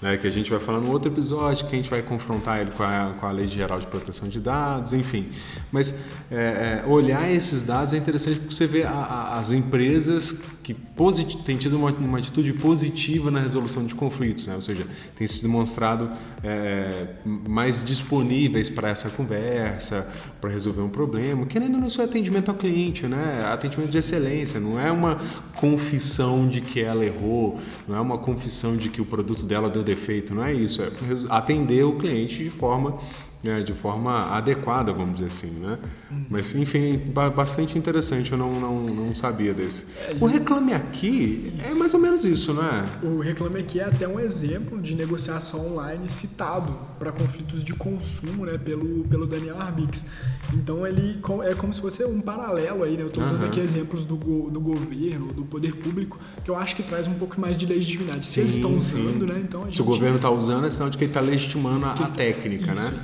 né, que a gente vai falar no outro episódio, que a gente vai confrontar ele com a, com a Lei Geral de Proteção de Dados, enfim. Mas é, é, olhar esses dados é interessante porque você vê a, a, as empresas que têm tido uma, uma, atitude positiva na resolução de conflitos, né? ou seja, têm se demonstrado é, mais disponíveis para essa conversa, para resolver um problema, querendo não só atendimento ao cliente, né? atendimento de excelência, não é uma confissão de que ela errou, não é uma confissão de que o produto dela deu defeito, não é isso, é atender o cliente de forma né, de forma adequada, vamos dizer assim, né? Uhum. Mas, enfim, bastante interessante, eu não, não, não sabia desse. É, o Reclame Aqui é mais ou menos isso, não é? O Reclame Aqui é até um exemplo de negociação online citado para conflitos de consumo, né, pelo, pelo Daniel Arbix. Então, ele é como se fosse um paralelo aí, né? Eu estou usando uhum. aqui exemplos do, do governo, do poder público, que eu acho que traz um pouco mais de legitimidade. Se sim, eles estão usando, sim. né? Então, Se o governo está usando, é sinal de que ele está legitimando a, a técnica, isso, né?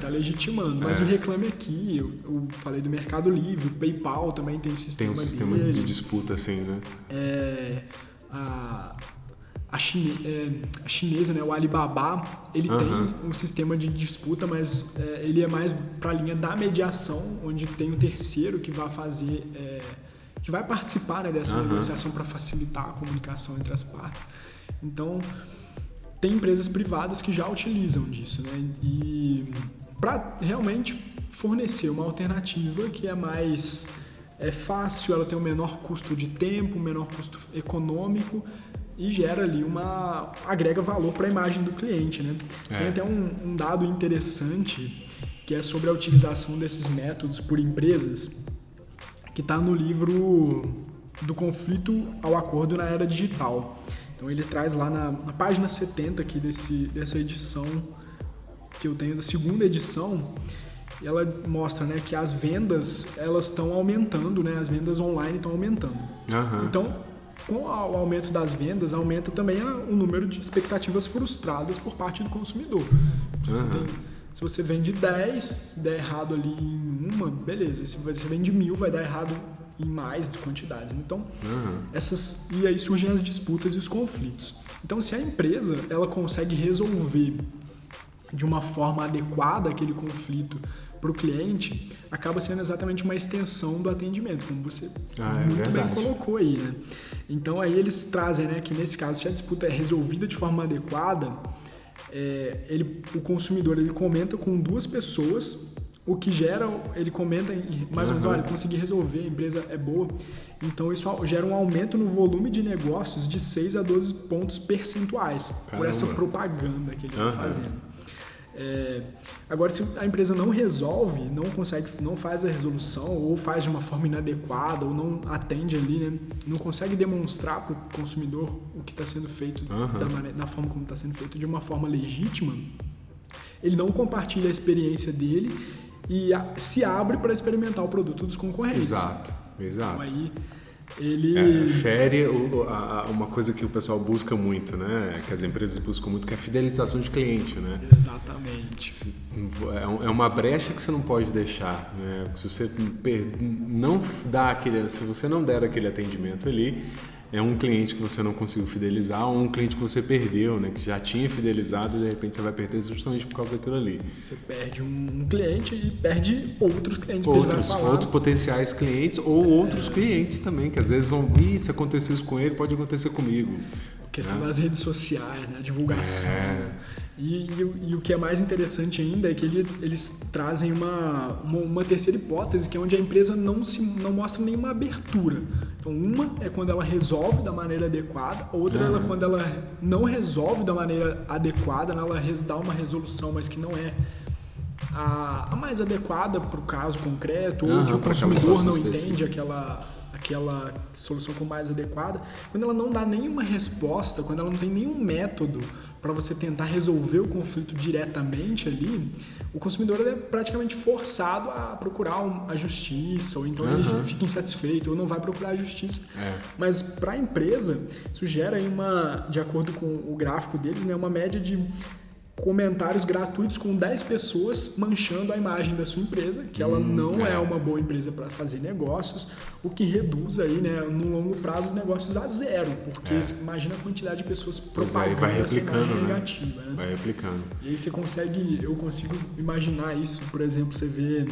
Mas é. o Reclame Aqui, eu, eu, falei do Mercado Livre, o PayPal também tem um sistema Tem um sistema dele. de disputa, assim, né? É, a, a, chine, é, a chinesa, né, o Alibaba, ele uhum. tem um sistema de disputa, mas é, ele é mais para a linha da mediação, onde tem um terceiro que vai fazer, é, que vai participar né, dessa uhum. negociação para facilitar a comunicação entre as partes. Então, tem empresas privadas que já utilizam disso, né? E para realmente fornecer uma alternativa que é mais é fácil, ela tem um menor custo de tempo, um menor custo econômico e gera ali uma agrega valor para a imagem do cliente, né? É. Tem até um, um dado interessante que é sobre a utilização desses métodos por empresas que está no livro do conflito ao acordo na era digital. Então ele traz lá na, na página 70 aqui desse, dessa edição que eu tenho da segunda edição, ela mostra né, que as vendas elas estão aumentando, né, as vendas online estão aumentando. Uhum. Então, com o aumento das vendas, aumenta também o número de expectativas frustradas por parte do consumidor. Se você, uhum. tem, se você vende 10, der errado ali em uma, beleza. Se você vende mil, vai dar errado em mais quantidades. Então, uhum. essas e aí surgem as disputas e os conflitos. Então, se a empresa ela consegue resolver de uma forma adequada aquele conflito para o cliente, acaba sendo exatamente uma extensão do atendimento, como você ah, é muito verdade. bem colocou aí, né? Então aí eles trazem, né, que nesse caso, se a disputa é resolvida de forma adequada, é, ele, o consumidor ele comenta com duas pessoas, o que gera, ele comenta em, mais ou menos, olha, consegui resolver, a empresa é boa. Então isso gera um aumento no volume de negócios de 6 a 12 pontos percentuais Caramba. por essa propaganda que ele está fazendo. É, agora, se a empresa não resolve, não consegue, não faz a resolução, ou faz de uma forma inadequada, ou não atende ali, né, não consegue demonstrar para o consumidor o que está sendo feito uhum. da, maneira, da forma como está sendo feito de uma forma legítima, ele não compartilha a experiência dele e a, se abre para experimentar o produto dos concorrentes. Exato, exato. Então, aí, ele é, fere o, a, uma coisa que o pessoal busca muito, né? Que as empresas buscam muito, que é a fidelização de cliente, né? Exatamente. É, é uma brecha que você não pode deixar, né? Se você não dá aquele, se você não der aquele atendimento ali, é um cliente que você não conseguiu fidelizar ou um cliente que você perdeu, né? Que já tinha fidelizado e de repente você vai perder justamente por causa daquilo ali. Você perde um cliente e perde outros clientes. Outros, outros potenciais clientes ou outros é... clientes também, que às vezes vão, ih, se aconteceu isso com ele, pode acontecer comigo. A questão né? das redes sociais, né? A divulgação. É... E, e, e, o que é mais interessante ainda é que ele, eles trazem uma, uma, uma, terceira hipótese, que é onde a empresa não, se, não mostra nenhuma abertura. Então, uma é quando ela resolve da maneira adequada, outra uhum. é quando ela não resolve da maneira adequada, ela dá uma resolução, mas que não é a, a mais adequada para o caso concreto, ou que o consumidor não entende aquela, aquela solução como mais adequada. Quando ela não dá nenhuma resposta, quando ela não tem nenhum método para você tentar resolver o conflito diretamente ali, o consumidor é praticamente forçado a procurar a justiça, ou então uhum. ele fica insatisfeito, ou não vai procurar a justiça. É. Mas para a empresa, isso gera uma, de acordo com o gráfico deles, né, uma média de comentários gratuitos com 10 pessoas manchando a imagem da sua empresa, que ela hum, não é. é. uma boa empresa para fazer negócios, o que reduz aí, né, no longo prazo os negócios a zero, porque é. imagina a quantidade de pessoas propagando vai replicando, né? negativa, né? Vai replicando. E aí você consegue, eu consigo imaginar isso, por exemplo, você vê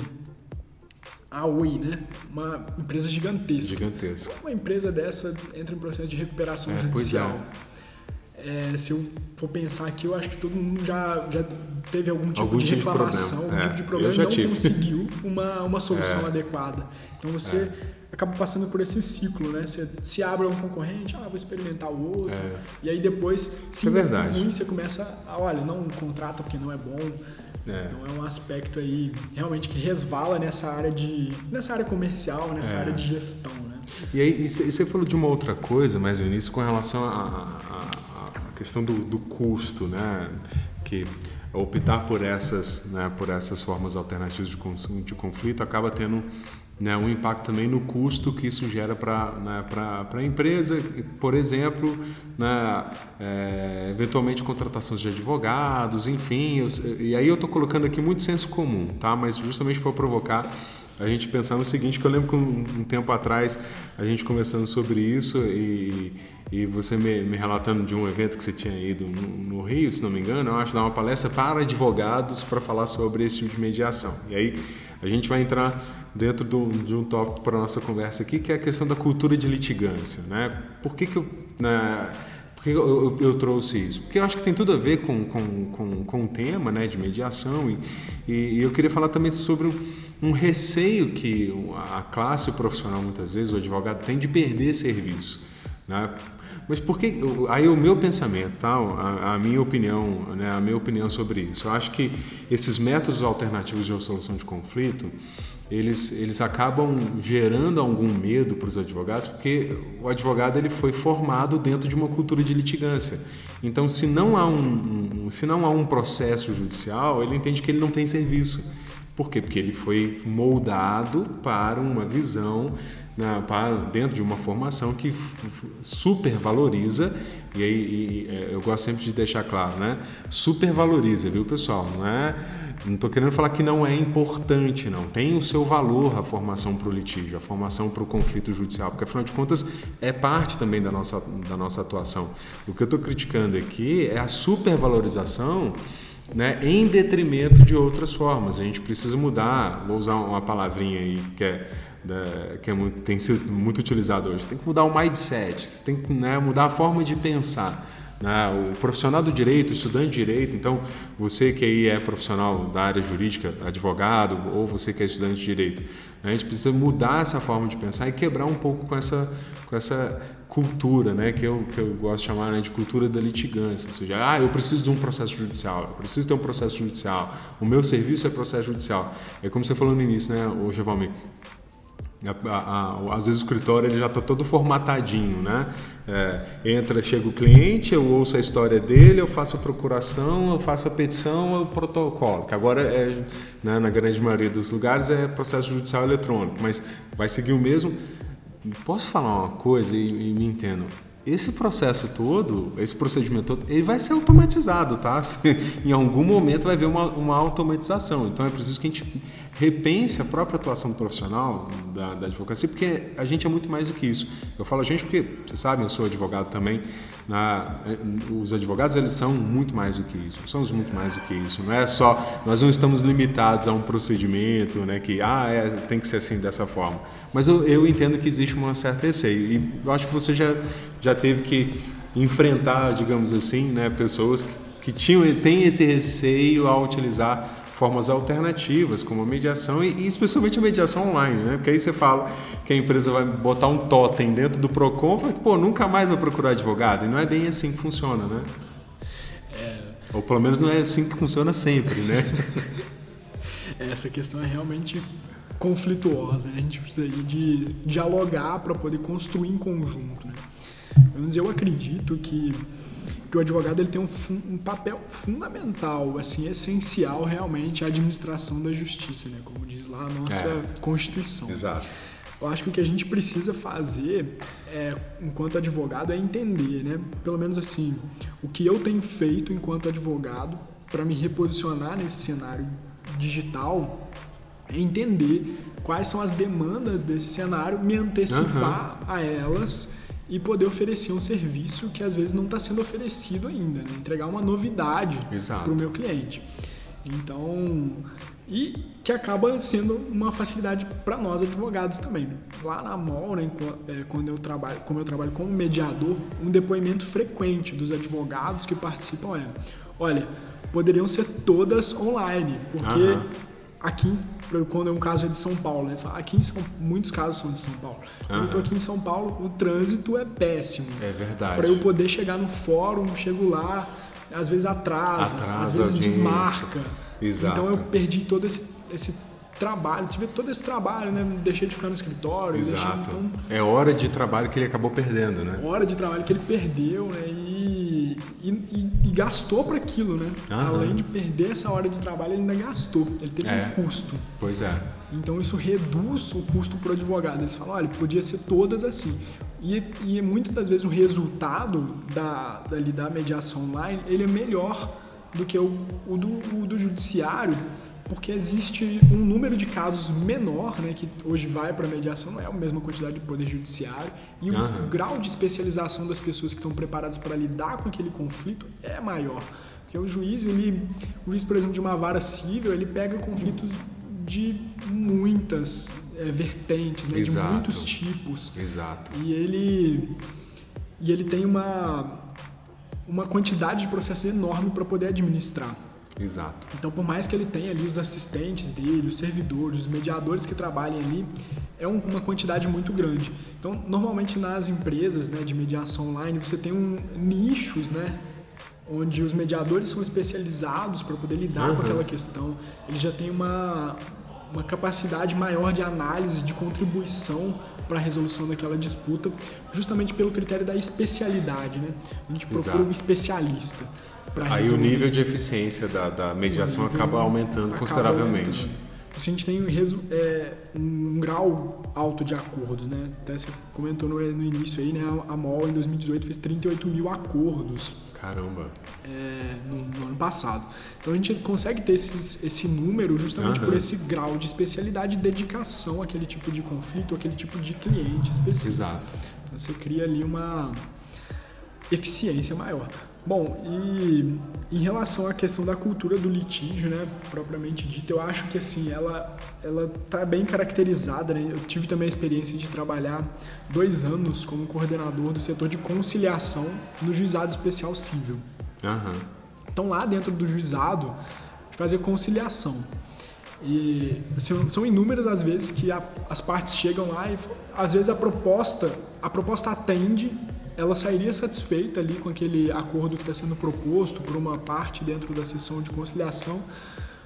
a Oi, né? Uma empresa gigantesca. Gigantesca. Uma empresa dessa entra em processo de recuperação é, judicial. Pois é é, se eu for pensar aqui, eu acho que todo mundo já, já teve algum tipo algum de tipo reclamação, de algum tipo de problema e não tive. conseguiu uma, uma solução é. adequada. Então você é. acaba passando por esse ciclo, né? Você se abre a um concorrente, ah, vou experimentar o outro, é. e aí depois, se é verdade. ruim, você começa a, olha, não contrata porque não é bom. É. Então é um aspecto aí realmente que resvala nessa área de nessa área comercial, nessa é. área de gestão, né? E aí e você falou de uma outra coisa mais no início com relação a, questão do, do custo, né? Que optar por essas, né, por essas formas alternativas de consumo de conflito acaba tendo né, um impacto também no custo que isso gera para né, a empresa, por exemplo, né, é, eventualmente contratações de advogados, enfim. Eu, e aí eu estou colocando aqui muito senso comum, tá? mas justamente para provocar a gente pensar no seguinte, que eu lembro que um, um tempo atrás a gente conversando sobre isso e, e você me, me, relatando de um evento que você tinha ido no, no, Rio, se não me engano, eu acho, dar uma palestra para advogados para falar sobre esse tipo de mediação. E aí a gente vai entrar dentro do, de um tópico para a nossa conversa aqui, que é a questão da cultura de litigância. Né? Por que, que eu... Né, por que eu, eu, eu, trouxe isso? Porque eu acho que tem tudo a ver com, com, com, com o tema né, de mediação e, e, eu queria falar também sobre um, um receio que a classe profissional, muitas vezes, o advogado tem de perder serviço. Né? Mas por que. Aí o meu pensamento, tá? a, a, minha opinião, né? a minha opinião sobre isso. Eu acho que esses métodos alternativos de resolução de conflito, eles, eles acabam gerando algum medo para os advogados, porque o advogado ele foi formado dentro de uma cultura de litigância. Então, se não há um, um se não há um processo judicial, ele entende que ele não tem serviço. Por quê? Porque ele foi moldado para uma visão né, dentro de uma formação que supervaloriza e aí e, é, eu gosto sempre de deixar claro, né? Supervaloriza, viu, pessoal? Não é não estou querendo falar que não é importante, não. Tem o seu valor a formação para o litígio, a formação para o conflito judicial, porque afinal de contas é parte também da nossa, da nossa atuação. O que eu estou criticando aqui é a supervalorização né, em detrimento de outras formas. A gente precisa mudar, vou usar uma palavrinha aí que é da, que é muito, tem sido muito utilizado hoje. Tem que mudar o mindset, tem que né, mudar a forma de pensar. Né? O profissional do direito, o estudante de direito, então você que aí é profissional da área jurídica, advogado, ou você que é estudante de direito, né? a gente precisa mudar essa forma de pensar e quebrar um pouco com essa, com essa cultura, né, que eu, que eu gosto de chamar né, de cultura da litigância. Ou seja, ah, eu preciso de um processo judicial, eu preciso ter um processo judicial, o meu serviço é processo judicial. É como você falou no início, né, Giovanni? Às vezes o escritório ele já está todo formatadinho, né? É, entra, chega o cliente, eu ouço a história dele, eu faço a procuração, eu faço a petição, o protocolo, que agora é, né, na grande maioria dos lugares é processo judicial eletrônico, mas vai seguir o mesmo Posso falar uma coisa e, e me entendo? Esse processo todo, esse procedimento todo, ele vai ser automatizado, tá? em algum momento vai haver uma, uma automatização. Então é preciso que a gente repense a própria atuação profissional da, da, advocacia, porque a gente é muito mais do que isso. Eu falo a gente porque, vocês sabem, eu sou advogado também. Na, os advogados, eles são muito mais do que isso. Somos muito mais do que isso. Não é só, nós não estamos limitados a um procedimento, né, que, ah, é, tem que ser assim, dessa forma. Mas eu, eu entendo que existe uma certa receio. E eu acho que você já, já teve que enfrentar, digamos assim, né, pessoas que tinham, têm esse receio ao utilizar formas alternativas, como a mediação e, e, especialmente a mediação online, né? Porque aí você fala que a empresa vai botar um totem dentro do Procon, vai, pô, nunca mais vai procurar advogado. E não é bem assim que funciona, né? É... Ou pelo menos não é assim que funciona sempre, né? Essa questão é realmente conflituosa, né? A gente precisa de dialogar para poder construir em conjunto, né? Mas eu acredito que que o advogado ele tem um, um, papel fundamental, assim, essencial realmente a administração da justiça, né? Como diz lá a nossa é, Constituição. Exato. Eu acho que o que a gente precisa fazer, é, enquanto advogado, é entender, né? Pelo menos assim, o que eu tenho feito enquanto advogado para me reposicionar nesse cenário digital é entender quais são as demandas desse cenário, me antecipar uhum. a elas e poder oferecer um serviço que às vezes não está sendo oferecido ainda, né? entregar uma novidade para o meu cliente. Então, e que acaba sendo uma facilidade para nós advogados também. Lá na MOL, né, é, quando eu trabalho, como eu trabalho como mediador, um depoimento frequente dos advogados que participam é: olha, poderiam ser todas online, porque uhum. Aqui quando é um caso é de São Paulo, né? aqui em São, muitos casos são de São Paulo. Quando uhum. eu tô aqui em São Paulo, o trânsito é péssimo. É verdade. Para eu poder chegar no fórum, chego lá, às vezes atrasa, atrasa às vezes desmarca. Exato. Então eu perdi todo esse, esse trabalho, tive todo esse trabalho, né? Deixei de ficar no escritório. Exato. Deixei, então, é hora de trabalho que ele acabou perdendo, né? Hora de trabalho que ele perdeu, né? E, e, e, e gastou para aquilo, né? Aham. Além de perder essa hora de trabalho, ele ainda gastou. Ele teve é. um custo. Pois é. Então isso reduz o custo para o advogado. Eles falam, olha, podia ser todas assim. E, e muitas das vezes o resultado da, dali, da mediação online ele é melhor do que o, o, do, o do judiciário, porque existe um número de casos menor, né, que hoje vai para a mediação, não é a mesma quantidade de poder judiciário, e o, uhum. o grau de especialização das pessoas que estão preparadas para lidar com aquele conflito é maior. Porque o juiz, ele, o juiz, por exemplo, de uma vara civil, ele pega conflitos de muitas é, vertentes, né, de muitos tipos. Exato. E ele, e ele tem uma, uma quantidade de processos enorme para poder administrar. Exato. Então, por mais que ele tenha ali os assistentes dele, os servidores, os mediadores que trabalhem ali, é uma quantidade muito grande. Então, normalmente nas empresas né, de mediação online, você tem um, nichos, né? Onde os mediadores são especializados para poder lidar uhum. com aquela questão. Eles já têm uma, uma capacidade maior de análise, de contribuição para a resolução daquela disputa, justamente pelo critério da especialidade, né? A gente procura Exato. um especialista. Aí o nível de eficiência da, da mediação acaba aumentando acaba consideravelmente. Aumentando. A gente tem é, um grau alto de acordos, né? Até você comentou no, no início aí, né? A MOL em 2018 fez 38 mil acordos. Caramba! É, no, no, ano passado. Então a gente consegue ter esses, esse número justamente uhum. por esse grau de especialidade e dedicação àquele tipo de conflito, àquele tipo de cliente específico. Exato. Então você cria ali uma eficiência maior. Bom, e em relação à questão da cultura do litígio, né, propriamente dita, eu acho que assim, ela ela tá bem caracterizada, né? Eu tive também a experiência de trabalhar dois anos como coordenador do setor de conciliação no Juizado Especial Civil. Aham. Então lá dentro do juizado, fazia conciliação. E assim, são inúmeras as vezes que a, as partes chegam lá e às vezes a proposta, a proposta atende, ela sairia satisfeita ali com aquele acordo que está sendo proposto por uma parte dentro da sessão de conciliação,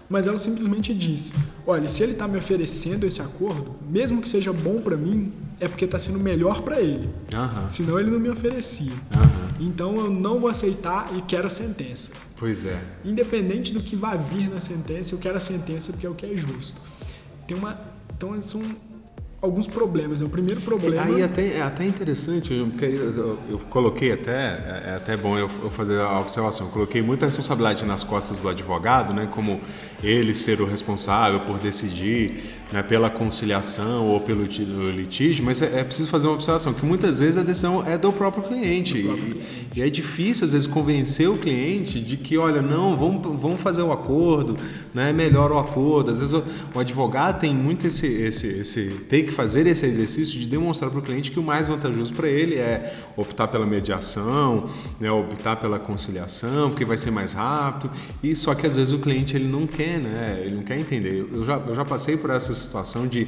mas ela simplesmente diz: olha, se ele está me oferecendo esse acordo, mesmo que seja bom para mim, é porque está sendo melhor para ele. Senão ele não me oferecia. Então eu não vou aceitar e quero a sentença. Pois é. Independente do que vai vir na sentença, eu quero a sentença porque é o que é justo. Tem uma, então são alguns problemas. né? O primeiro problema Aí até, é até interessante, porque eu, eu- eu coloquei até, é é até bom eu, eu fazer a observação, eu coloquei muita responsabilidade nas costas do advogado, né, como ele ser o responsável por decidir né, pela conciliação ou pelo do litígio, mas é, é preciso fazer uma observação, que muitas vezes a decisão é do próprio cliente. e, e é difícil, às vezes, convencer o cliente de que, olha, não, vamos, vamos fazer o acordo, né, melhor o acordo. Às vezes o, o advogado tem muito esse, esse, esse, tem que fazer esse exercício de demonstrar para o cliente que o mais vantajoso para ele é optar pela mediação, né, optar pela conciliação, porque vai ser mais rápido. E só que às vezes o cliente ele não quer, né, ele não quer entender. Eu- já, eu já passei por situação de,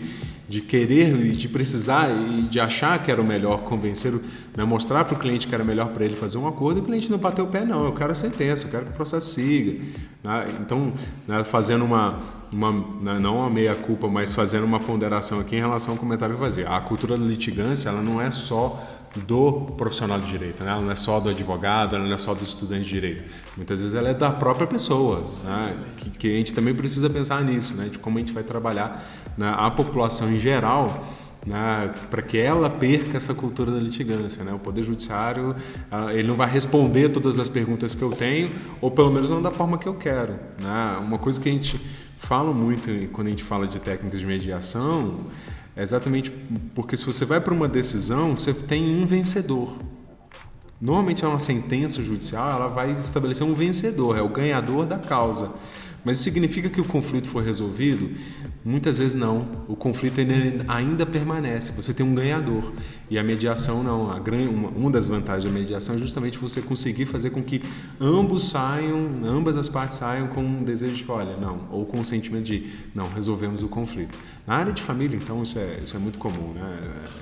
de querer e de precisar e de achar que era o melhor convencer, né, mostrar para o cliente que era melhor para ele fazer um acordo e o cliente não bateu o pé, não. Eu quero a sentença, eu quero que o processo siga. né? Então, né, fazendo uma, uma né, não uma meia-culpa, mas fazendo uma ponderação aqui em relação ao comentário que eu fazia. A cultura da litigância, ela não é só do profissional de direito, né? ela não é só do advogado, ela não é só do estudante de direito. Muitas vezes ela é da própria pessoa, né? que, que a gente também precisa pensar nisso, né? de como a gente vai trabalhar né? a população em geral né, para que ela perca essa cultura da litigância. Né? O Poder Judiciário ah, ele não vai responder todas as perguntas que eu tenho, ou pelo menos não da forma que eu quero. Né? Uma coisa que a gente fala muito quando a gente fala de técnicas de mediação é exatamente porque se você vai para uma decisão, você tem um vencedor. Normalmente é uma sentença judicial, ela vai estabelecer um vencedor, é o ganhador da causa. Mas isso significa que o conflito foi resolvido? Muitas vezes não. O conflito ainda, permanece. Você tem um ganhador. E a mediação não. A gran, uma, uma das vantagens da mediação é justamente você conseguir fazer com que ambos saiam, ambas as partes saiam com um desejo de, olha, não, ou com o sentimento de, não, resolvemos o conflito. Na área de família, então, isso é, isso é muito comum. Né?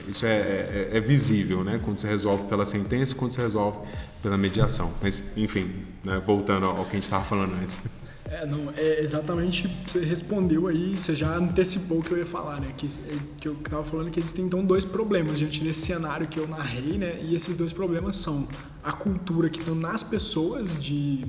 Isso é, é, é visível, né? quando se resolve pela sentença, quando se resolve pela mediação. Mas, enfim, né? voltando ao que a gente estava falando antes. É, não, é exatamente, você respondeu aí, você já antecipou o que eu ia falar, né? Que, que eu tava falando que existem então dois problemas diante desse cenário que eu narrei, né? E esses dois problemas são a cultura que estão nas pessoas de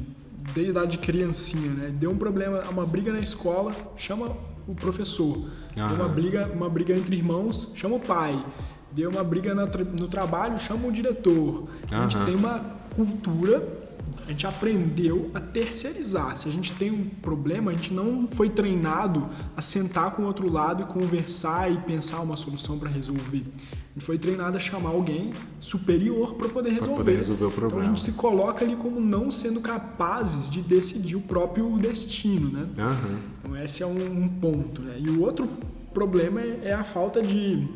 desde a idade de criancinha, né? Deu um problema, uma briga na escola, chama o professor. Deu uma Aham. briga, uma briga entre irmãos, chama o pai. Deu uma briga no trabalho, chama o diretor. A gente Aham. tem uma cultura a gente aprendeu a terceirizar. Se a gente tem um problema, a gente não foi treinado a sentar com o outro lado e conversar e pensar uma solução para resolver. A gente foi treinado a chamar alguém superior para poder resolver. poder resolver o Então a problema. gente se coloca ali como não sendo capazes de decidir o próprio destino, né? Aham. Então esse é um, um ponto. Né? E o outro problema é, é a falta de,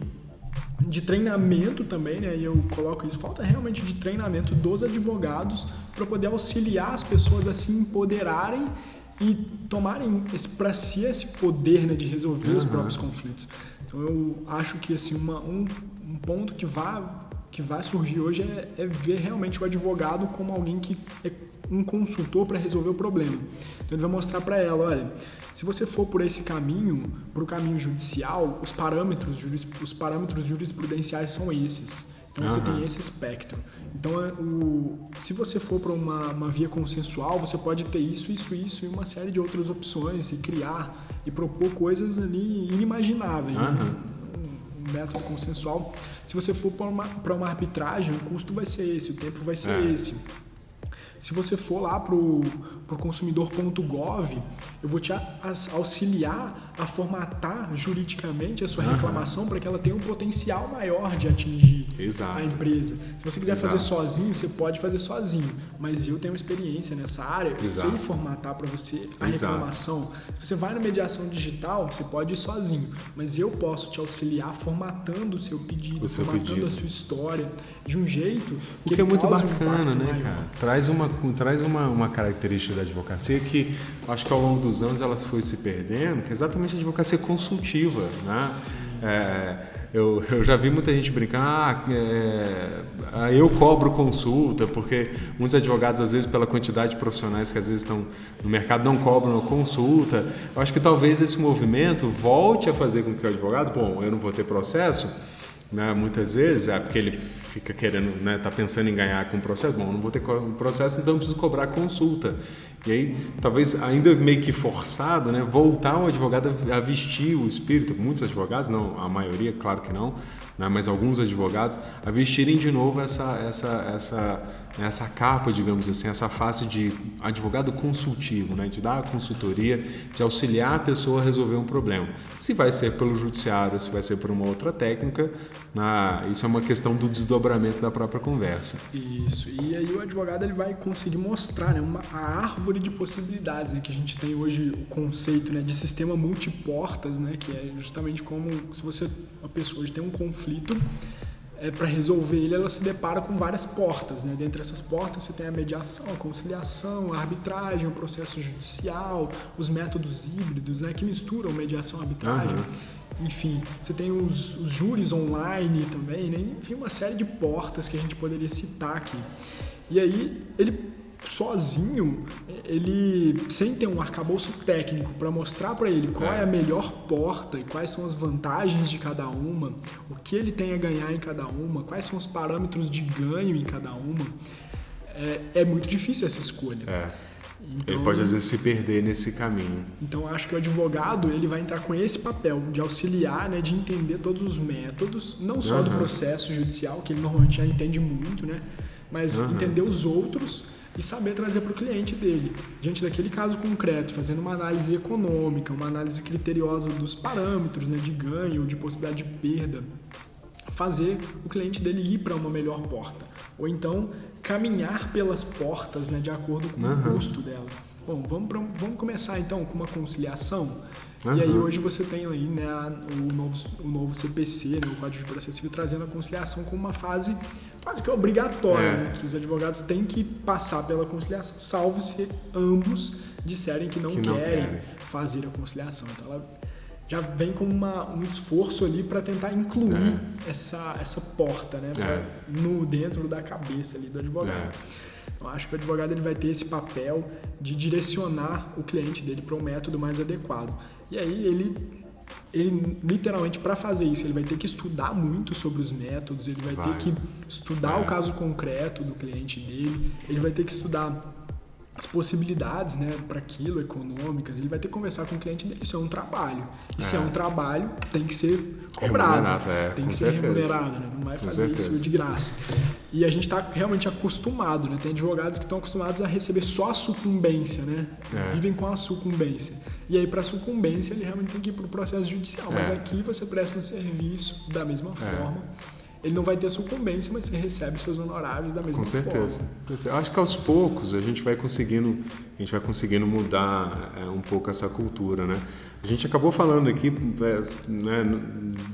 de treinamento também, né? E eu coloco isso, falta realmente de treinamento dos advogados para poder auxiliar as pessoas a se empoderarem e tomarem para si esse poder né, de resolver os Aham. próprios conflitos. Então eu acho que assim uma, um, um ponto que vai que vai surgir hoje é, é ver realmente o advogado como alguém que é um consultor para resolver o problema. Então ele vai mostrar para ela, olha, se você for por esse caminho, para o caminho judicial, os parâmetros, juris- os parâmetros jurisprudenciais são esses. Então você Aham. tem esse espectro. Então, é o, se você for para uma, uma via consensual, você pode ter isso, isso, isso e uma série de outras opções e criar e propor coisas ali inimagináveis. né? Aham. Um, um método consensual. Se você for para uma, pra uma arbitragem, o custo vai ser esse, o tempo vai ser É. esse. Se você for lá pro, pro consumidor.gov, eu vou te auxiliar a formatar juridicamente a sua reclamação uhum. para que ela tenha um potencial maior de atingir Exato. a empresa. Se você quiser Exato. fazer sozinho, você pode fazer sozinho, mas eu tenho experiência nessa área, eu Exato. sei formatar para você a reclamação. Se você vai na mediação digital, você pode ir sozinho, mas eu posso te auxiliar formatando o seu pedido, o seu formatando pedido. a sua história de um jeito que, o que é muito bacana, um né, maior. cara? Traz uma traz uma, uma característica da advocacia que acho que ao longo dos anos ela foi se perdendo, que é exatamente a advocacia consultiva, né? É, eu, eu já vi muita gente brincar, ah, é, eu cobro consulta, porque muitos advogados, às vezes, pela quantidade de profissionais que às vezes estão no mercado, não cobram consulta. Eu acho que talvez esse movimento volte a fazer com que o advogado, bom, eu não vou ter processo, né, muitas vezes, é porque ele fica querendo, né, tá pensando em ganhar com o processo, bom, não vou ter processo, então preciso cobrar consulta. E aí, talvez ainda meio que forçado, né, voltar o advogado a vestir o espírito, muitos advogados, não, a maioria, claro que não, né, mas alguns advogados, a vestirem de novo essa, essa, essa essa capa, digamos assim, essa face de advogado consultivo, né, de dar consultoria, de auxiliar a pessoa a resolver um problema. Se vai ser pelo judiciário, se vai ser por uma outra técnica, na, isso é uma questão do desdobramento da própria conversa. Isso, e aí o advogado ele vai conseguir mostrar né, uma, a árvore de possibilidades, né, que a gente tem hoje o conceito né, de sistema multiportas, né, que é justamente como se você, a pessoa tem um conflito, é, para resolver ele, ela se depara com várias portas. Né? Dentre essas portas, você tem a mediação, a conciliação, a arbitragem, o processo judicial, os métodos híbridos né? que misturam mediação e arbitragem. Uhum. Enfim, você tem os, os júris online também, né? enfim, uma série de portas que a gente poderia citar aqui. E aí, ele sozinho, ele sem ter um arcabouço técnico para mostrar para ele qual é. é. a melhor porta e quais são as vantagens de cada uma, o que ele tem a ganhar em cada uma, quais são os parâmetros de ganho em cada uma, é, é muito difícil essa escolha. É. Então, ele pode às vezes se perder nesse caminho. Então acho que o advogado ele vai entrar com esse papel de auxiliar, né, de entender todos os métodos, não só uhum. do processo judicial que ele normalmente já entende muito, né, mas uhum. entender os outros e saber trazer para o cliente dele, diante daquele caso concreto, fazendo uma análise econômica, uma análise criteriosa dos parâmetros né, de ganho, de possibilidade de perda, fazer o cliente dele ir para uma melhor porta, ou então caminhar pelas portas né, de acordo com uhum. o custo dela. Bom, vamos, pra, vamos começar então com uma conciliação. Uhum. E aí hoje você tem aí né, o, novo, o novo CPC, né, o Código de Processo Civil, trazendo a conciliação como uma fase quase que obrigatória, é. né, que os advogados têm que passar pela conciliação, salvo se ambos disserem que não, que não querem, querem, fazer a conciliação. Então ela já vem com uma, um esforço ali para tentar incluir é. essa, essa porta né, pra, é. no, dentro da cabeça ali do advogado. É. Eu acho que o advogado ele vai ter esse papel de direcionar o cliente dele para um método mais adequado. E aí ele, ele literalmente para fazer isso ele vai ter que estudar muito sobre os métodos, ele vai, vai. ter que estudar é. o caso concreto do cliente dele, ele vai ter que estudar as possibilidades né, para aquilo, econômicas, ele vai ter que conversar com o cliente dele. Isso é um trabalho. E é. se é um trabalho, tem que ser cobrado. É, tem que ser certeza. remunerado, né? não vai fazer isso de graça. E a gente está realmente acostumado, né? tem advogados que estão acostumados a receber só a sucumbência, né? É. vivem com a sucumbência. E aí, para sucumbência, ele realmente tem que ir para o processo judicial. Mas é. aqui você presta um serviço da mesma é. forma ele não vai ter sucumbência, mas você recebe seus honorários da mesma Com certeza. forma. Acho que aos poucos a gente vai conseguindo, a gente vai conseguindo mudar é, um pouco essa cultura, né? A gente acabou falando aqui é, né,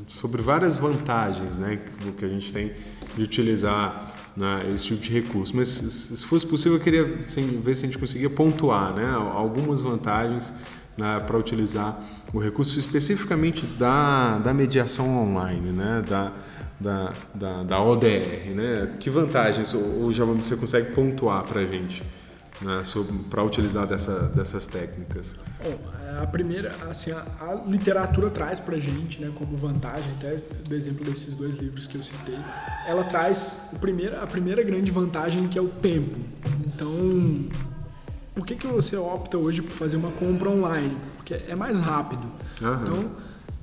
sobre várias vantagens, né, que a gente tem de utilizar né, esse tipo de recurso. Mas se fosse possível, eu queria ver se a gente conseguia pontuar, né, algumas vantagens né, para utilizar o recurso especificamente da, da mediação online, né, da da, da, da ODR, né? Que vantagens ou, já você consegue pontuar para a gente né? para utilizar dessa, dessas técnicas? Bom, é, a primeira, assim, a, a literatura traz para a gente, né, como vantagem, até do exemplo desses dois livros que eu citei, ela traz o primeiro, a primeira grande vantagem que é o tempo. Então, por que, que você opta hoje por fazer uma compra online? Porque é mais rápido. Uhum. Então,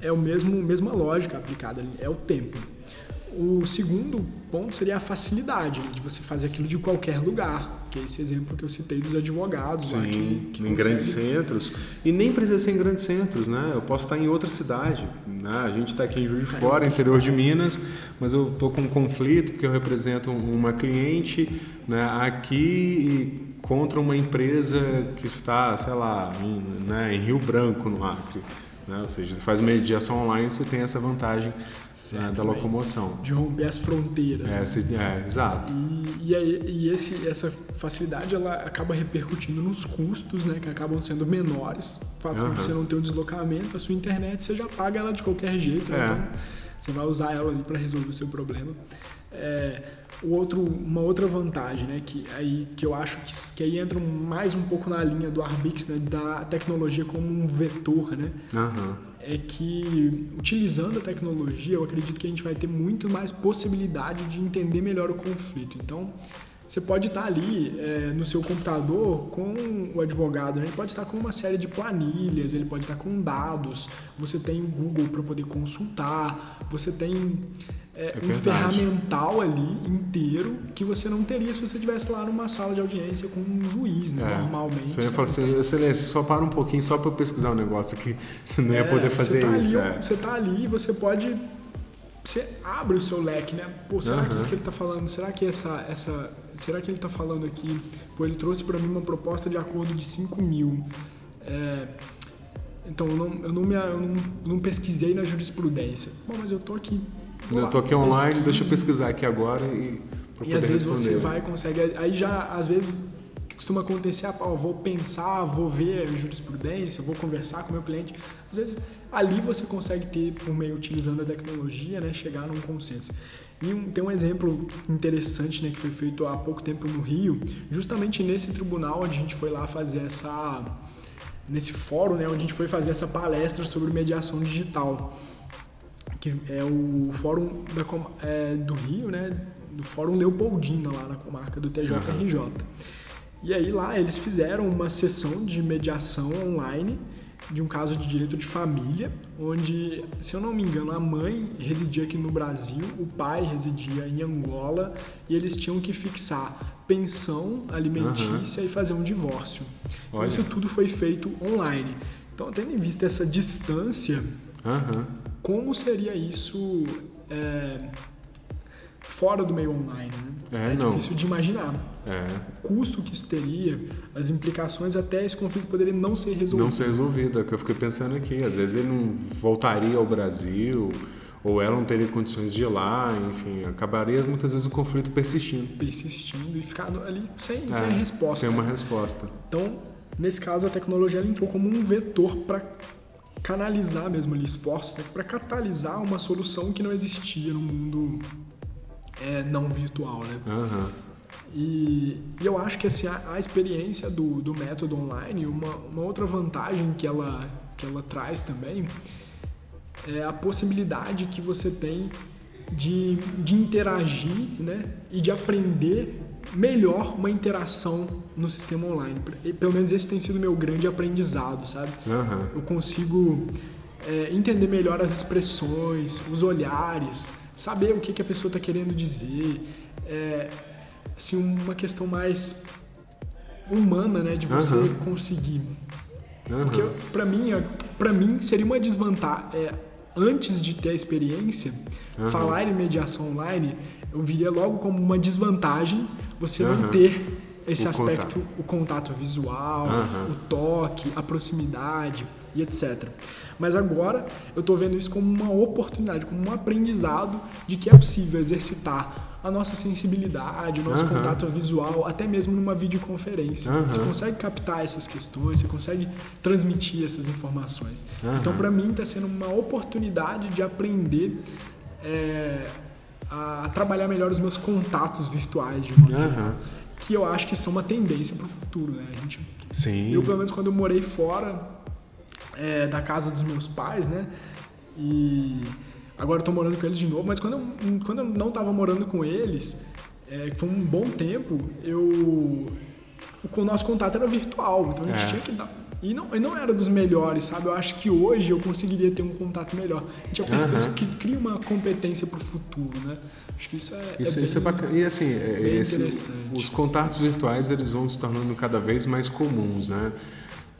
é o mesmo mesma lógica aplicada ali, é o tempo O segundo ponto seria a facilidade de você fazer aquilo de qualquer lugar, que é esse exemplo que eu citei dos advogados Sim, lá que, que em grandes centros. E nem precisa ser em grandes centros, né? Eu posso estar em outra cidade. Né? A gente está aqui em Juiz de Fora, interior de Minas, mas eu estou com um conflito porque eu represento uma cliente né, aqui contra uma empresa que está, sei lá, em, né, em Rio Branco, no Acre. Né? Ou seja, você faz mediação online, você tem essa vantagem né, da locomoção. De romper as fronteiras. É, né? se, é exato. E, e, aí, e esse, essa facilidade ela acaba repercutindo nos custos, né, que acabam sendo menores. O fato Aham. de você não ter um deslocamento, a sua internet você já paga ela de qualquer jeito? É. então você vai usar ela ali para resolver o seu problema. É, outro, uma outra vantagem, né, que, aí, que eu acho que, que aí entra mais um pouco na linha do Arbix, né, da tecnologia como um vetor, né, Aham. é que utilizando a tecnologia, eu acredito que a gente vai ter muito mais possibilidade de entender melhor o conflito. Então, você pode estar ali é, no seu computador com o advogado, né? ele pode estar com uma série de planilhas, ele pode estar com dados, você tem o Google para poder consultar, você tem é, É um ferramental ali inteiro que você não teria se você estivesse lá numa sala de audiência com um juiz, né? É. normalmente. Você ia sabe? falar assim, excelência, só para um pouquinho só para eu pesquisar um negócio aqui. Você não ia É, poder fazer tá isso. Ali, é. Você tá ali, você pode. Você abre o seu leque, né? Pô, será que Aham. isso que ele tá falando? Será que essa. essa será que ele tá falando aqui? Pô, ele trouxe para mim uma proposta de acordo de 5 mil. É, então, eu não, eu, não me, eu não, não pesquisei na jurisprudência. Bom, mas eu tô aqui. Eu tô aqui online, deixa eu pesquisar aqui agora e pra E às vezes você responder. vai e consegue. Aí já, às vezes, o que costuma acontecer, ah, vou pensar, vou ver jurisprudência, vou conversar com o meu cliente. Às vezes, ali você consegue ter, por meio utilizando a tecnologia, né, chegar num consenso. E um- tem um exemplo interessante né, que foi feito há pouco tempo no Rio, justamente nesse tribunal onde a gente foi lá fazer essa. nesse fórum, né, onde a gente foi fazer essa palestra sobre mediação digital que é o fórum da é, do Rio, né? Do Fórum Leopoldina, lá na comarca do TJRJ. E aí lá eles fizeram uma sessão de mediação online de um caso de direito de família, onde, se eu não me engano, a mãe residia aqui no Brasil, o pai residia em Angola, e eles tinham que fixar pensão alimentícia e fazer um divórcio. Então Olha. isso tudo foi feito online. Então, tendo em vista essa distância, Aham. Como seria isso é, fora do meio online, né? É, não. difícil de imaginar. É. O custo que isso teria, as implicações, até esse conflito poderia não ser resolvido. Não ser resolvido, é o que eu fiquei pensando aqui. Às vezes ele não voltaria ao Brasil, ou ela não teria condições de ir lá, enfim, acabaria muitas vezes o conflito persistindo. persistindo e ficar ali sem, É, sem resposta. Sem uma resposta. Então, nesse caso, a tecnologia entrou como um vetor para canalizar mesmo ali esforços, né? para catalisar uma solução que não existia no mundo é, não virtual, né? Aham. E, e eu acho que assim, a, a experiência do, do método online, uma, uma outra vantagem que ela, que ela traz também é a possibilidade que você tem de, de interagir né, e de aprender melhor uma interação no sistema online. Pelo menos esse tem sido meu grande aprendizado, sabe? Aham. eu consigo é, entender melhor as expressões, os olhares, saber o que, que a pessoa está querendo dizer. É, assim, uma questão mais humana, né, de você Aham. conseguir. Aham. Porque para mim, para mim seria uma desvantagem. É, antes de ter a experiência, falar em mediação online, eu viria logo como uma desvantagem você não Aham. ter esse O aspecto, o contato visual, Aham. o toque, a proximidade e etc. Mas agora eu estou vendo isso como uma oportunidade, como um aprendizado de que é possível exercitar a nossa sensibilidade, o nosso Aham. contato visual, até mesmo numa videoconferência. Aham. Você consegue captar essas questões, você consegue transmitir essas informações. Então, para mim, está sendo uma oportunidade de aprender é, a trabalhar melhor os meus contatos virtuais de modo Aham. geral, que eu acho que são uma tendência para o futuro. Né? A gente Sim. eu, pelo menos, quando eu morei fora é, da casa dos meus pais, né? E agora eu tô morando com eles de novo, mas quando eu, quando eu não tava morando com eles, é, foi um bom tempo, eu. O nosso contato era virtual, então a gente É. tinha que dar- E não, e não era dos melhores, sabe? Eu acho que hoje eu conseguiria ter um contato melhor. A gente aperfeiçoa uhum. que cria uma competência para o futuro, né? Acho que isso é. Isso é, bem, isso é bacana. E assim, é, esse, os contatos virtuais eles vão se tornando cada vez mais comuns, né?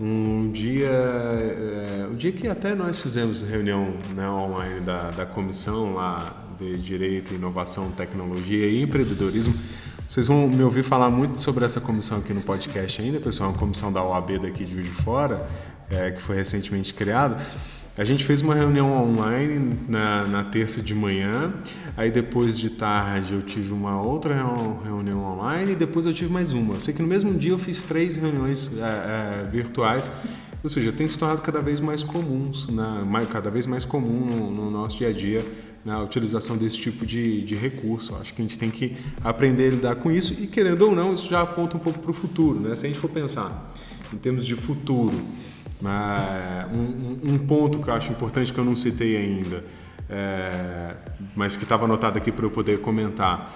Um dia, é, um dia que até nós fizemos reunião né, online da, da comissão lá de Direito, Inovação, Tecnologia e Empreendedorismo, vocês vão me ouvir falar muito sobre essa comissão aqui no podcast ainda, pessoal, uma comissão da OAB daqui de Juiz de Fora, é, que foi recentemente criada. A gente fez uma reunião online na, na, terça de manhã, aí depois de tarde eu tive uma outra reunião online e depois eu tive mais uma. Eu sei que no mesmo dia eu fiz três reuniões é, é, virtuais, ou seja, tem se tornado cada vez mais comuns, né? cada vez mais comum no, no nosso dia a dia né? a utilização desse tipo de, de recurso. Acho que a gente tem que aprender a lidar com isso e, querendo ou não, isso já aponta um pouco para o futuro. Né? Se a gente for pensar em termos de futuro, um, um, ponto que eu acho importante que eu não citei ainda, é, mas que estava anotado aqui para eu poder comentar.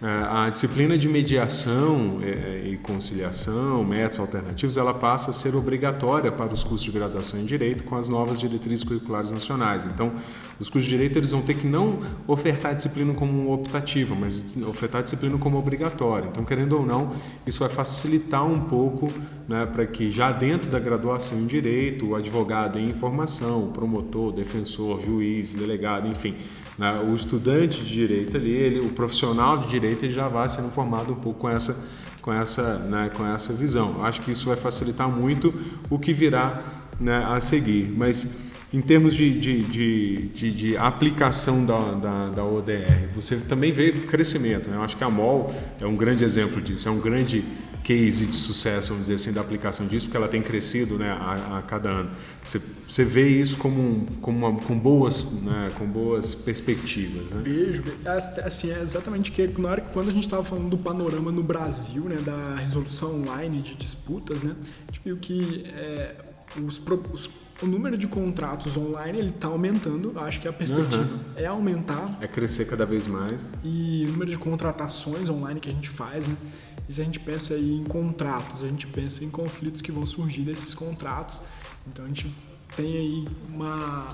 É, a disciplina de mediação é, e conciliação, métodos alternativos, ela passa a ser obrigatória para os cursos de graduação em Direito com as novas diretrizes curriculares nacionais. Então, os cursos de Direito eles vão ter que não ofertar a disciplina como optativa, mas ofertar a disciplina como obrigatória. Então, querendo ou não, isso vai facilitar um pouco né, para que já dentro da graduação em Direito, o advogado em informação, o promotor, defensor, juiz, delegado, enfim, né, o estudante de Direito ali, ele, o profissional de Direito, ele já vai sendo formado um pouco com essa, com essa, né, com essa visão. Acho que isso vai facilitar muito o que virá né, a seguir. Mas em termos de, de, de, de, de aplicação da, da, da, ODR, você também vê crescimento. Né? Eu acho que a MOL é um grande exemplo disso, é um grande case de sucesso, vamos dizer assim, da aplicação disso, porque ela tem crescido né, a, a cada ano. Você, você vê isso como, como uma, com, boas, né, com boas perspectivas. Né? Vejo, assim, é exatamente que na hora que quando a gente estava falando do panorama no Brasil, né, da resolução online de disputas, né, viu que é, os, os o número de contratos online ele está aumentando. Acho que a perspectiva uhum. é aumentar. É crescer cada vez mais. E o número de contratações online que a gente faz, né? E se a gente pensa aí em contratos, a gente pensa em conflitos que vão surgir desses contratos. Então a gente tem aí uma,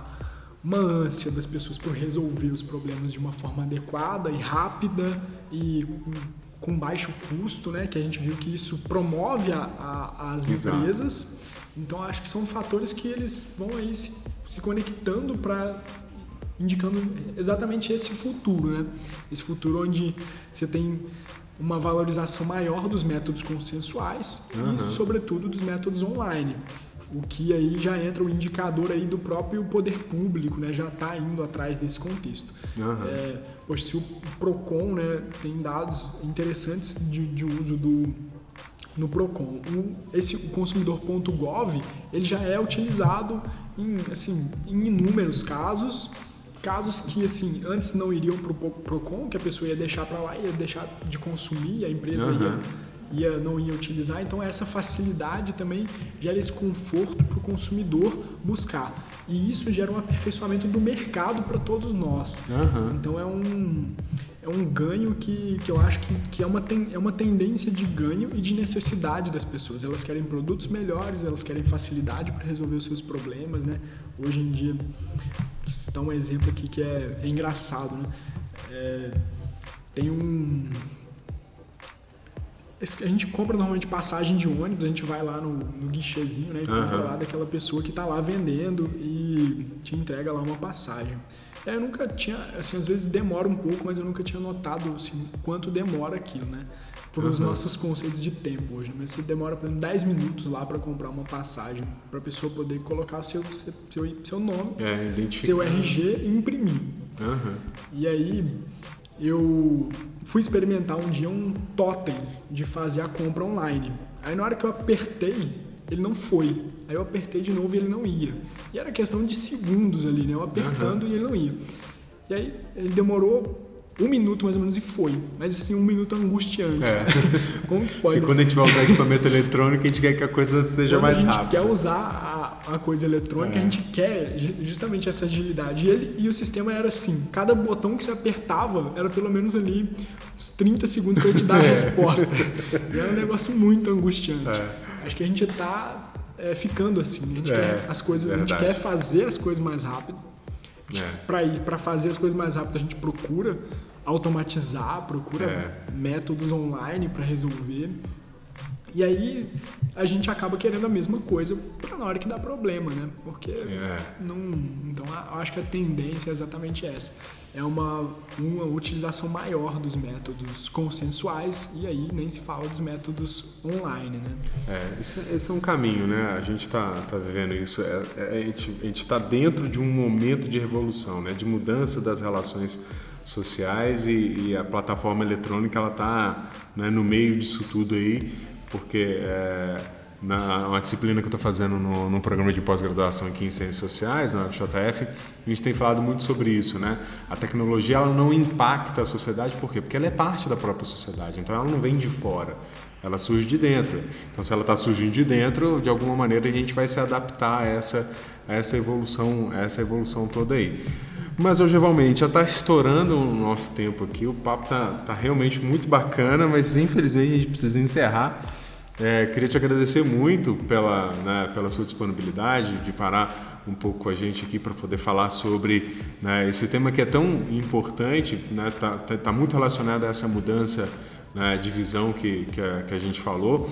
uma ânsia das pessoas por resolver os problemas de uma forma adequada e rápida e com baixo custo, né? Que a gente viu que isso promove a, a, as Exato. empresas então acho que são fatores que eles vão aí se, se conectando para indicando exatamente esse futuro, né? Esse futuro onde você tem uma valorização maior dos métodos consensuais uhum. e, sobretudo, dos métodos online. O que aí já entra o indicador aí do próprio poder público, né? Já está indo atrás desse contexto. Uhum. É, pois se o Procon, né, tem dados interessantes de, de uso do no Procon. O, esse consumidor.gov ele já é utilizado em, assim, em inúmeros casos, casos que assim antes não iriam para o Procon, que a pessoa ia deixar para lá, ia deixar de consumir, a empresa uhum. ia, ia não ia utilizar. Então essa facilidade também gera esse conforto para o consumidor buscar. E isso gera um aperfeiçoamento do mercado para todos nós. Uhum. Então é um é um ganho que, que eu acho que, que é, uma ten, é uma tendência de ganho e de necessidade das pessoas. Elas querem produtos melhores, elas querem facilidade para resolver os seus problemas, né? Hoje em dia, vou citar um exemplo aqui que é, é engraçado, né? É, tem um... A gente compra normalmente passagem de ônibus, a gente vai lá no, no guichezinho, né? E compra uhum. lá daquela pessoa que está lá vendendo e te entrega lá uma passagem. É, eu nunca tinha, assim, às vezes demora um pouco, mas eu nunca tinha notado assim, quanto demora aquilo, né? Por uhum. os nossos conceitos de tempo hoje. Mas você demora, por exemplo, 10 minutos lá para comprar uma passagem, para a pessoa poder colocar seu, seu, seu nome, é, seu RG e imprimir. Uhum. E aí eu fui experimentar um dia um totem de fazer a compra online. Aí na hora que eu apertei, ele não foi. Aí eu apertei de novo e ele não ia. E era questão de segundos ali, né? Eu apertando uhum. e ele não ia. E aí ele demorou um minuto mais ou menos e foi. Mas assim, um minuto angustiante. É. Como que pode? E quando a gente vai usar equipamento eletrônico, a gente quer que a coisa seja quando mais rápida. A gente quer usar a, a coisa eletrônica, é. a gente quer justamente essa agilidade. E, ele, e o sistema era assim: cada botão que você apertava era pelo menos ali uns 30 segundos para ele te dar a é. resposta. E era um negócio muito angustiante. É. Acho que a gente está é, ficando assim. A gente É, quer as coisas, a gente quer fazer as coisas mais rápido. É. Para ir para fazer as coisas mais rápido, a gente procura automatizar, procura É. métodos online para resolver. E aí a gente acaba querendo a mesma coisa para na hora que dá problema, né? Porque É. não, então eu acho que a tendência é exatamente essa. É uma, uma utilização maior dos métodos consensuais e aí nem se fala dos métodos online, né? É, esse, esse é um caminho, né? A gente está tá vivendo isso. É, é, a gente está dentro de um momento de revolução, né? De mudança das relações sociais e, e a plataforma eletrônica ela está né, no meio disso tudo aí, porque é, na uma disciplina que eu estou fazendo no, programa de pós-graduação aqui em Ciências Sociais, na JF, a gente tem falado muito sobre isso, né? A tecnologia ela não impacta a sociedade, por quê? Porque ela é parte da própria sociedade, então ela não vem de fora ela surge de dentro. Então, se ela está surgindo de dentro, de alguma maneira a gente vai se adaptar a essa, a essa evolução, essa evolução toda aí. Mas hoje, realmente, já está estourando o nosso tempo aqui. O papo tá, tá realmente muito bacana, mas infelizmente a gente precisa encerrar. É, queria te agradecer muito pela, né, pela sua disponibilidade de parar um pouco com a gente aqui para poder falar sobre né, esse tema que é tão importante, está né, tá, tá, tá muito relacionado a essa mudança né, de visão que, que, a, que a gente falou.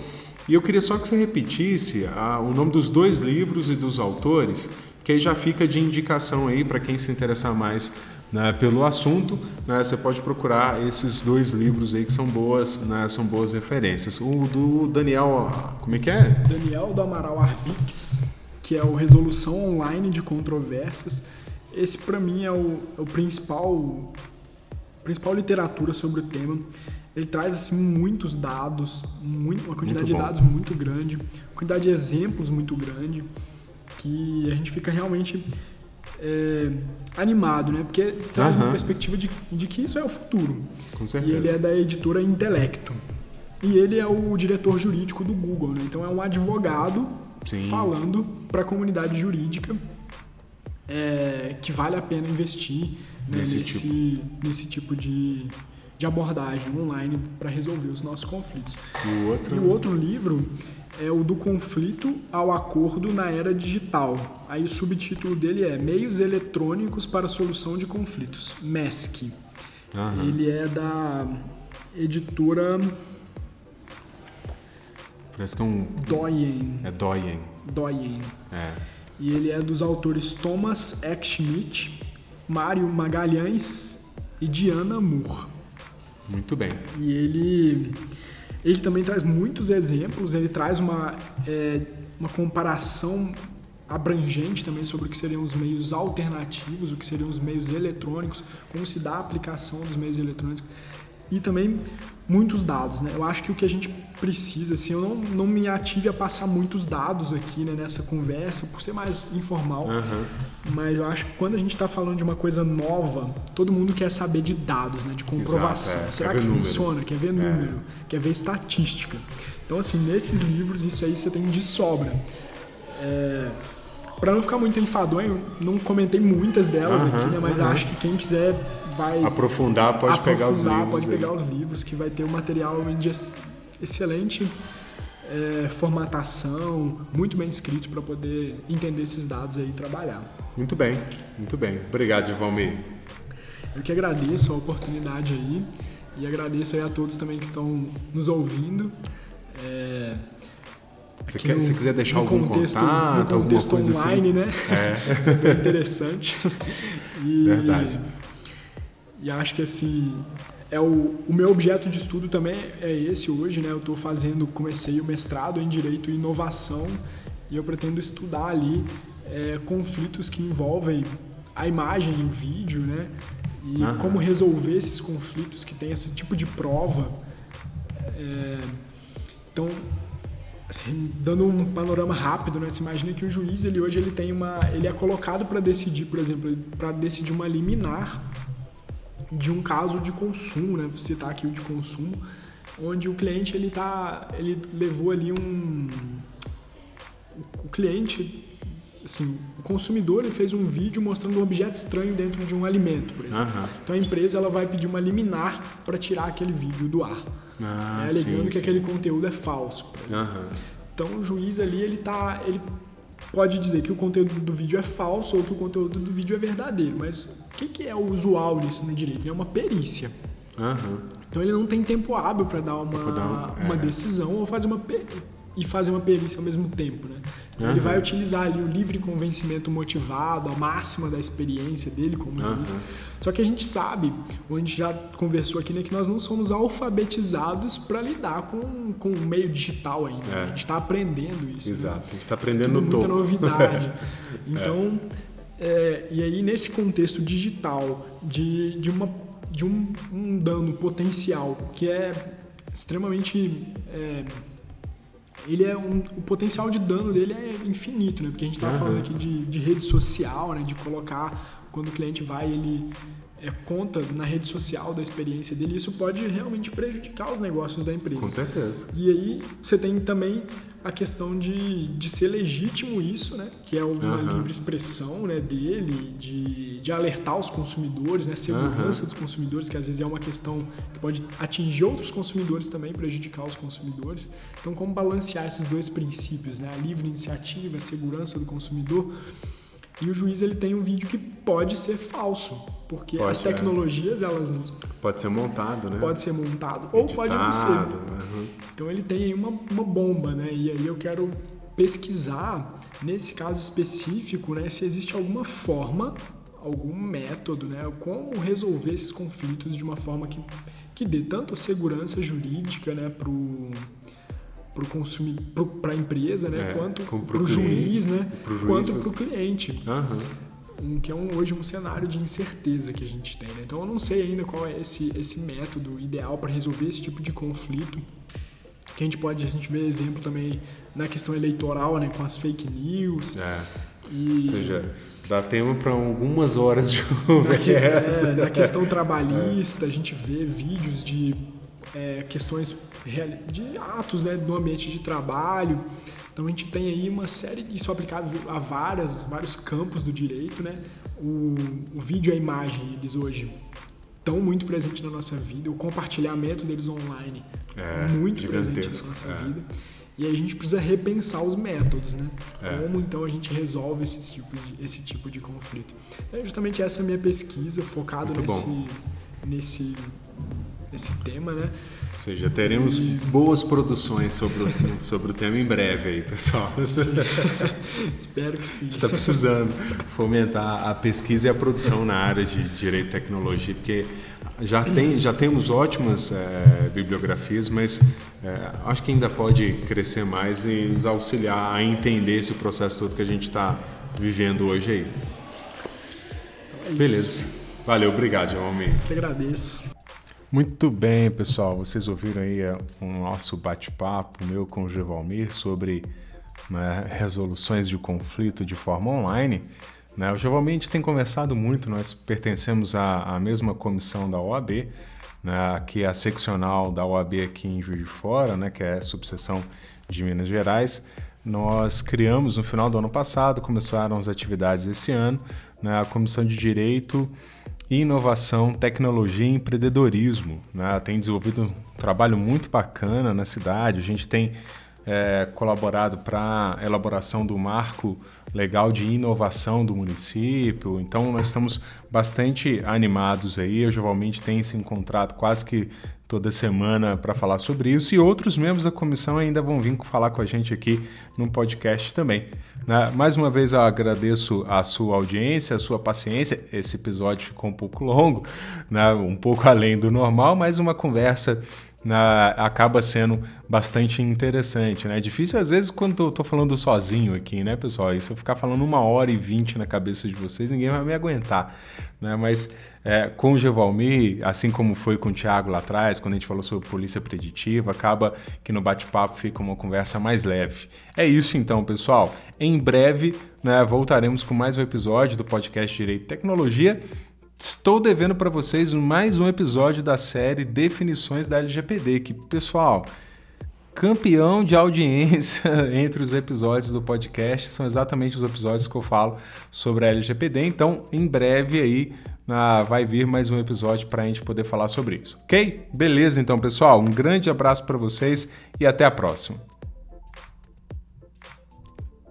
E eu queria só que você repetisse a, o nome dos dois livros e dos autores, que aí já fica de indicação aí para quem se interessar mais né, pelo assunto. Né, você pode procurar esses dois livros aí que são boas, né, são boas referências. O do Daniel, como é que é? Daniel do Amaral Arbix, que é o Resolução Online de Controvérsias. Esse, para mim, é o, é o principal, principal literatura sobre o tema. Ele traz assim, muitos dados, muito, uma quantidade Muito de dados muito grande, uma quantidade de exemplos muito grande, que a gente fica realmente é, animado, né? Porque traz uma Aham. perspectiva de, de que isso é o futuro. Com E certeza. ele é da editora Intelecto. E ele é o diretor jurídico do Google, né? Então é um advogado Sim. falando para a comunidade jurídica é, que vale a pena investir né, Nesse nesse, nesse tipo de, de abordagem online para resolver os nossos conflitos. E o outro? E o outro livro é o do conflito ao acordo na era digital. Aí o subtítulo dele é Meios Eletrônicos para a Solução de Conflitos, MESC. Aham. Ele é da editora Parece que é um. Doyen. É Doyen. Doyen. É. E ele é dos autores Thomas Eck Schmidt, Mário Magalhães e Diana Moore. Muito bem. E ele, ele também traz muitos exemplos, ele traz uma, é, uma comparação abrangente também sobre o que seriam os meios alternativos, o que seriam os meios eletrônicos, como se dá a aplicação dos meios eletrônicos e também muitos dados, né? Eu acho que o que a gente precisa, assim, eu não, não me ative a passar muitos dados aqui né, nessa conversa, por ser mais informal, Aham. mas eu acho que quando a gente está falando de uma coisa nova, todo mundo quer saber de dados, né? De comprovação. Exato, é. Será Quer que ver número. funciona? Quer ver número? Quer ver estatística? Então, assim, nesses livros, isso aí você tem de sobra. É... Para não ficar muito enfadonho, não comentei muitas delas Aham, aqui, né? Mas aham. acho que quem quiser vai Aprofundar, pode pegar os aprofundar, livros. pode aí. pegar os livros, que vai ter um material de ex- excelente é, formatação, muito bem escrito para poder entender esses dados aí e trabalhar. Muito bem, muito bem. Obrigado, Valmir. Eu que agradeço a oportunidade aí e agradeço aí a todos também que estão nos ouvindo. É, Se, quer, no- se quiser deixar algum contexto, contato, no contexto coisa online, assim. né? É, é interessante. E, verdade. E acho que assim, é o, o meu objeto de estudo também é esse hoje, né? Eu estou fazendo, comecei o mestrado em Direito e Inovação e eu pretendo estudar ali é, conflitos que envolvem a imagem e o vídeo, né? E Aham. como resolver esses conflitos que tem esse tipo de prova. É, então, assim, dando um panorama rápido, né? Você imagina que o juiz, ele hoje ele tem uma, ele é colocado para decidir, por exemplo, para decidir uma liminar de um caso de consumo, né? Vou citar aqui o de consumo, onde o cliente ele tá, ele levou ali um, o cliente, assim, o consumidor ele fez um vídeo mostrando um objeto estranho dentro de um alimento, por exemplo. Aham. Então a empresa ela vai pedir uma liminar para tirar aquele vídeo do ar, Ah, né, alegando sim, que sim. aquele conteúdo é falso. Aham. Então o juiz ali ele tá, ele pode dizer que o conteúdo do vídeo é falso ou que o conteúdo do vídeo é verdadeiro, mas o que, que é o usual disso no direito? É uma perícia. Aham. Então ele não tem tempo hábil para dar uma, dar um- uma é. decisão ou fazer uma e fazer uma perícia ao mesmo tempo, né? Então, Ele vai utilizar ali o livre convencimento motivado, a máxima da experiência dele como juiz. Só que a gente sabe, ou a gente já conversou aqui, né, que nós não somos alfabetizados para lidar com, com o meio digital ainda. né? É. A gente está aprendendo isso. né? Exato. A gente está aprendendo Tudo no muita topo. novidade. Então, é, e aí nesse contexto digital de, de, uma, de um, um dano potencial que é extremamente é, ele é um, o potencial de dano dele é infinito, né? Porque a gente estava Aham. falando aqui de, de rede social, né? De colocar quando o cliente vai ele é, conta na rede social da experiência dele, isso pode realmente prejudicar os negócios da empresa. Com certeza. E aí você tem também a questão de, de ser legítimo isso, né? Que é uma Aham. livre expressão né, dele, de, de alertar os consumidores, né? Segurança dos consumidores, que às vezes é uma questão que pode atingir outros consumidores também, prejudicar os consumidores. Então, como balancear esses dois princípios, né? A livre iniciativa, a segurança do consumidor. E o juiz ele tem um vídeo que pode ser falso, porque Pode, as é. tecnologias elas Pode ser montado, né? pode ser montado ou pode não ser. Editado, aham. Então ele tem aí uma, uma bomba, né? E aí eu quero pesquisar, nesse caso específico, né, se existe alguma forma, algum método, né? Como resolver esses conflitos de uma forma que, que dê tanto segurança jurídica, né, pro para consumidor, para a empresa, né, É, quanto para o juiz, né, juiz, quanto para o cliente Aham. um, que é um, hoje um cenário de incerteza que a gente tem. Né? Então eu não sei ainda qual é esse, esse método ideal para resolver esse tipo de conflito. Que a gente pode, a gente vê exemplo também na questão eleitoral, né, com as fake news. É. E Ou seja, dá tempo para algumas horas de na, conversa. questão, é, na questão trabalhista, a gente vê vídeos de é, questões de atos né, no ambiente de trabalho. Então a gente tem aí uma série, isso aplicado a várias, vários campos do direito, né? O, o vídeo e a imagem, eles hoje estão muito presentes na nossa vida, o compartilhamento deles online É, muito presente na nossa é. vida. E a gente precisa repensar os métodos, né? É. Como então a gente resolve esse tipo de, esse tipo de conflito. É justamente essa minha pesquisa, focado Muito nesse, bom. nesse, nesse tema, né? Ou seja, teremos boas produções sobre o, sobre o tema em breve aí, pessoal. Espero que sim. A gente está precisando fomentar a pesquisa e a produção na área de direito e tecnologia, porque já, tem, já temos ótimas eh, bibliografias, mas eh, acho que ainda pode crescer mais e nos auxiliar a entender esse processo todo que a gente está vivendo hoje aí. Então é. Beleza. Valeu, obrigado, Almeida. Eu que agradeço. Muito bem, pessoal. Vocês ouviram aí é, o nosso bate-papo meu com o Gevalmir sobre né, resoluções de conflito de forma online. Né? O Gevalmir tem conversado muito, nós pertencemos à, à mesma comissão da OAB, né, que é a seccional da OAB aqui em Juiz de Fora, né, que é a subseção de Minas Gerais. Nós criamos no final do ano passado, começaram as atividades esse ano, né, a Comissão de Direito inovação, tecnologia e empreendedorismo. Né? Tem desenvolvido um trabalho muito bacana na cidade. A gente tem é, colaborado para a elaboração do marco legal de inovação do município. Então, nós estamos bastante animados aí. Eu geralmente tenho se encontrado quase que toda semana para falar sobre isso e outros membros da comissão ainda vão vir falar com a gente aqui no podcast também. Né? Mais uma vez eu agradeço a sua audiência, a sua paciência. Esse episódio ficou um pouco longo, né? um pouco além do normal, mas uma conversa né, acaba sendo bastante interessante. Né? É difícil às vezes quando eu tô falando sozinho aqui, né, pessoal? E se eu ficar falando uma hora e vinte na cabeça de vocês, ninguém vai me aguentar. Né? Mas é, com o Gevalmir, assim como foi com o Thiago lá atrás, quando a gente falou sobre polícia preditiva, acaba que no bate-papo fica uma conversa mais leve. É isso então, pessoal. Em breve né, voltaremos com mais um episódio do podcast Direito e Tecnologia. Estou devendo para vocês mais um episódio da série Definições da LGPD, que, pessoal, campeão de audiência entre os episódios do podcast são exatamente os episódios que eu falo sobre a LGPD. Então, em breve aí vai vir mais um episódio para a gente poder falar sobre isso, ok? Beleza, então, pessoal. Um grande abraço para vocês e até a próxima.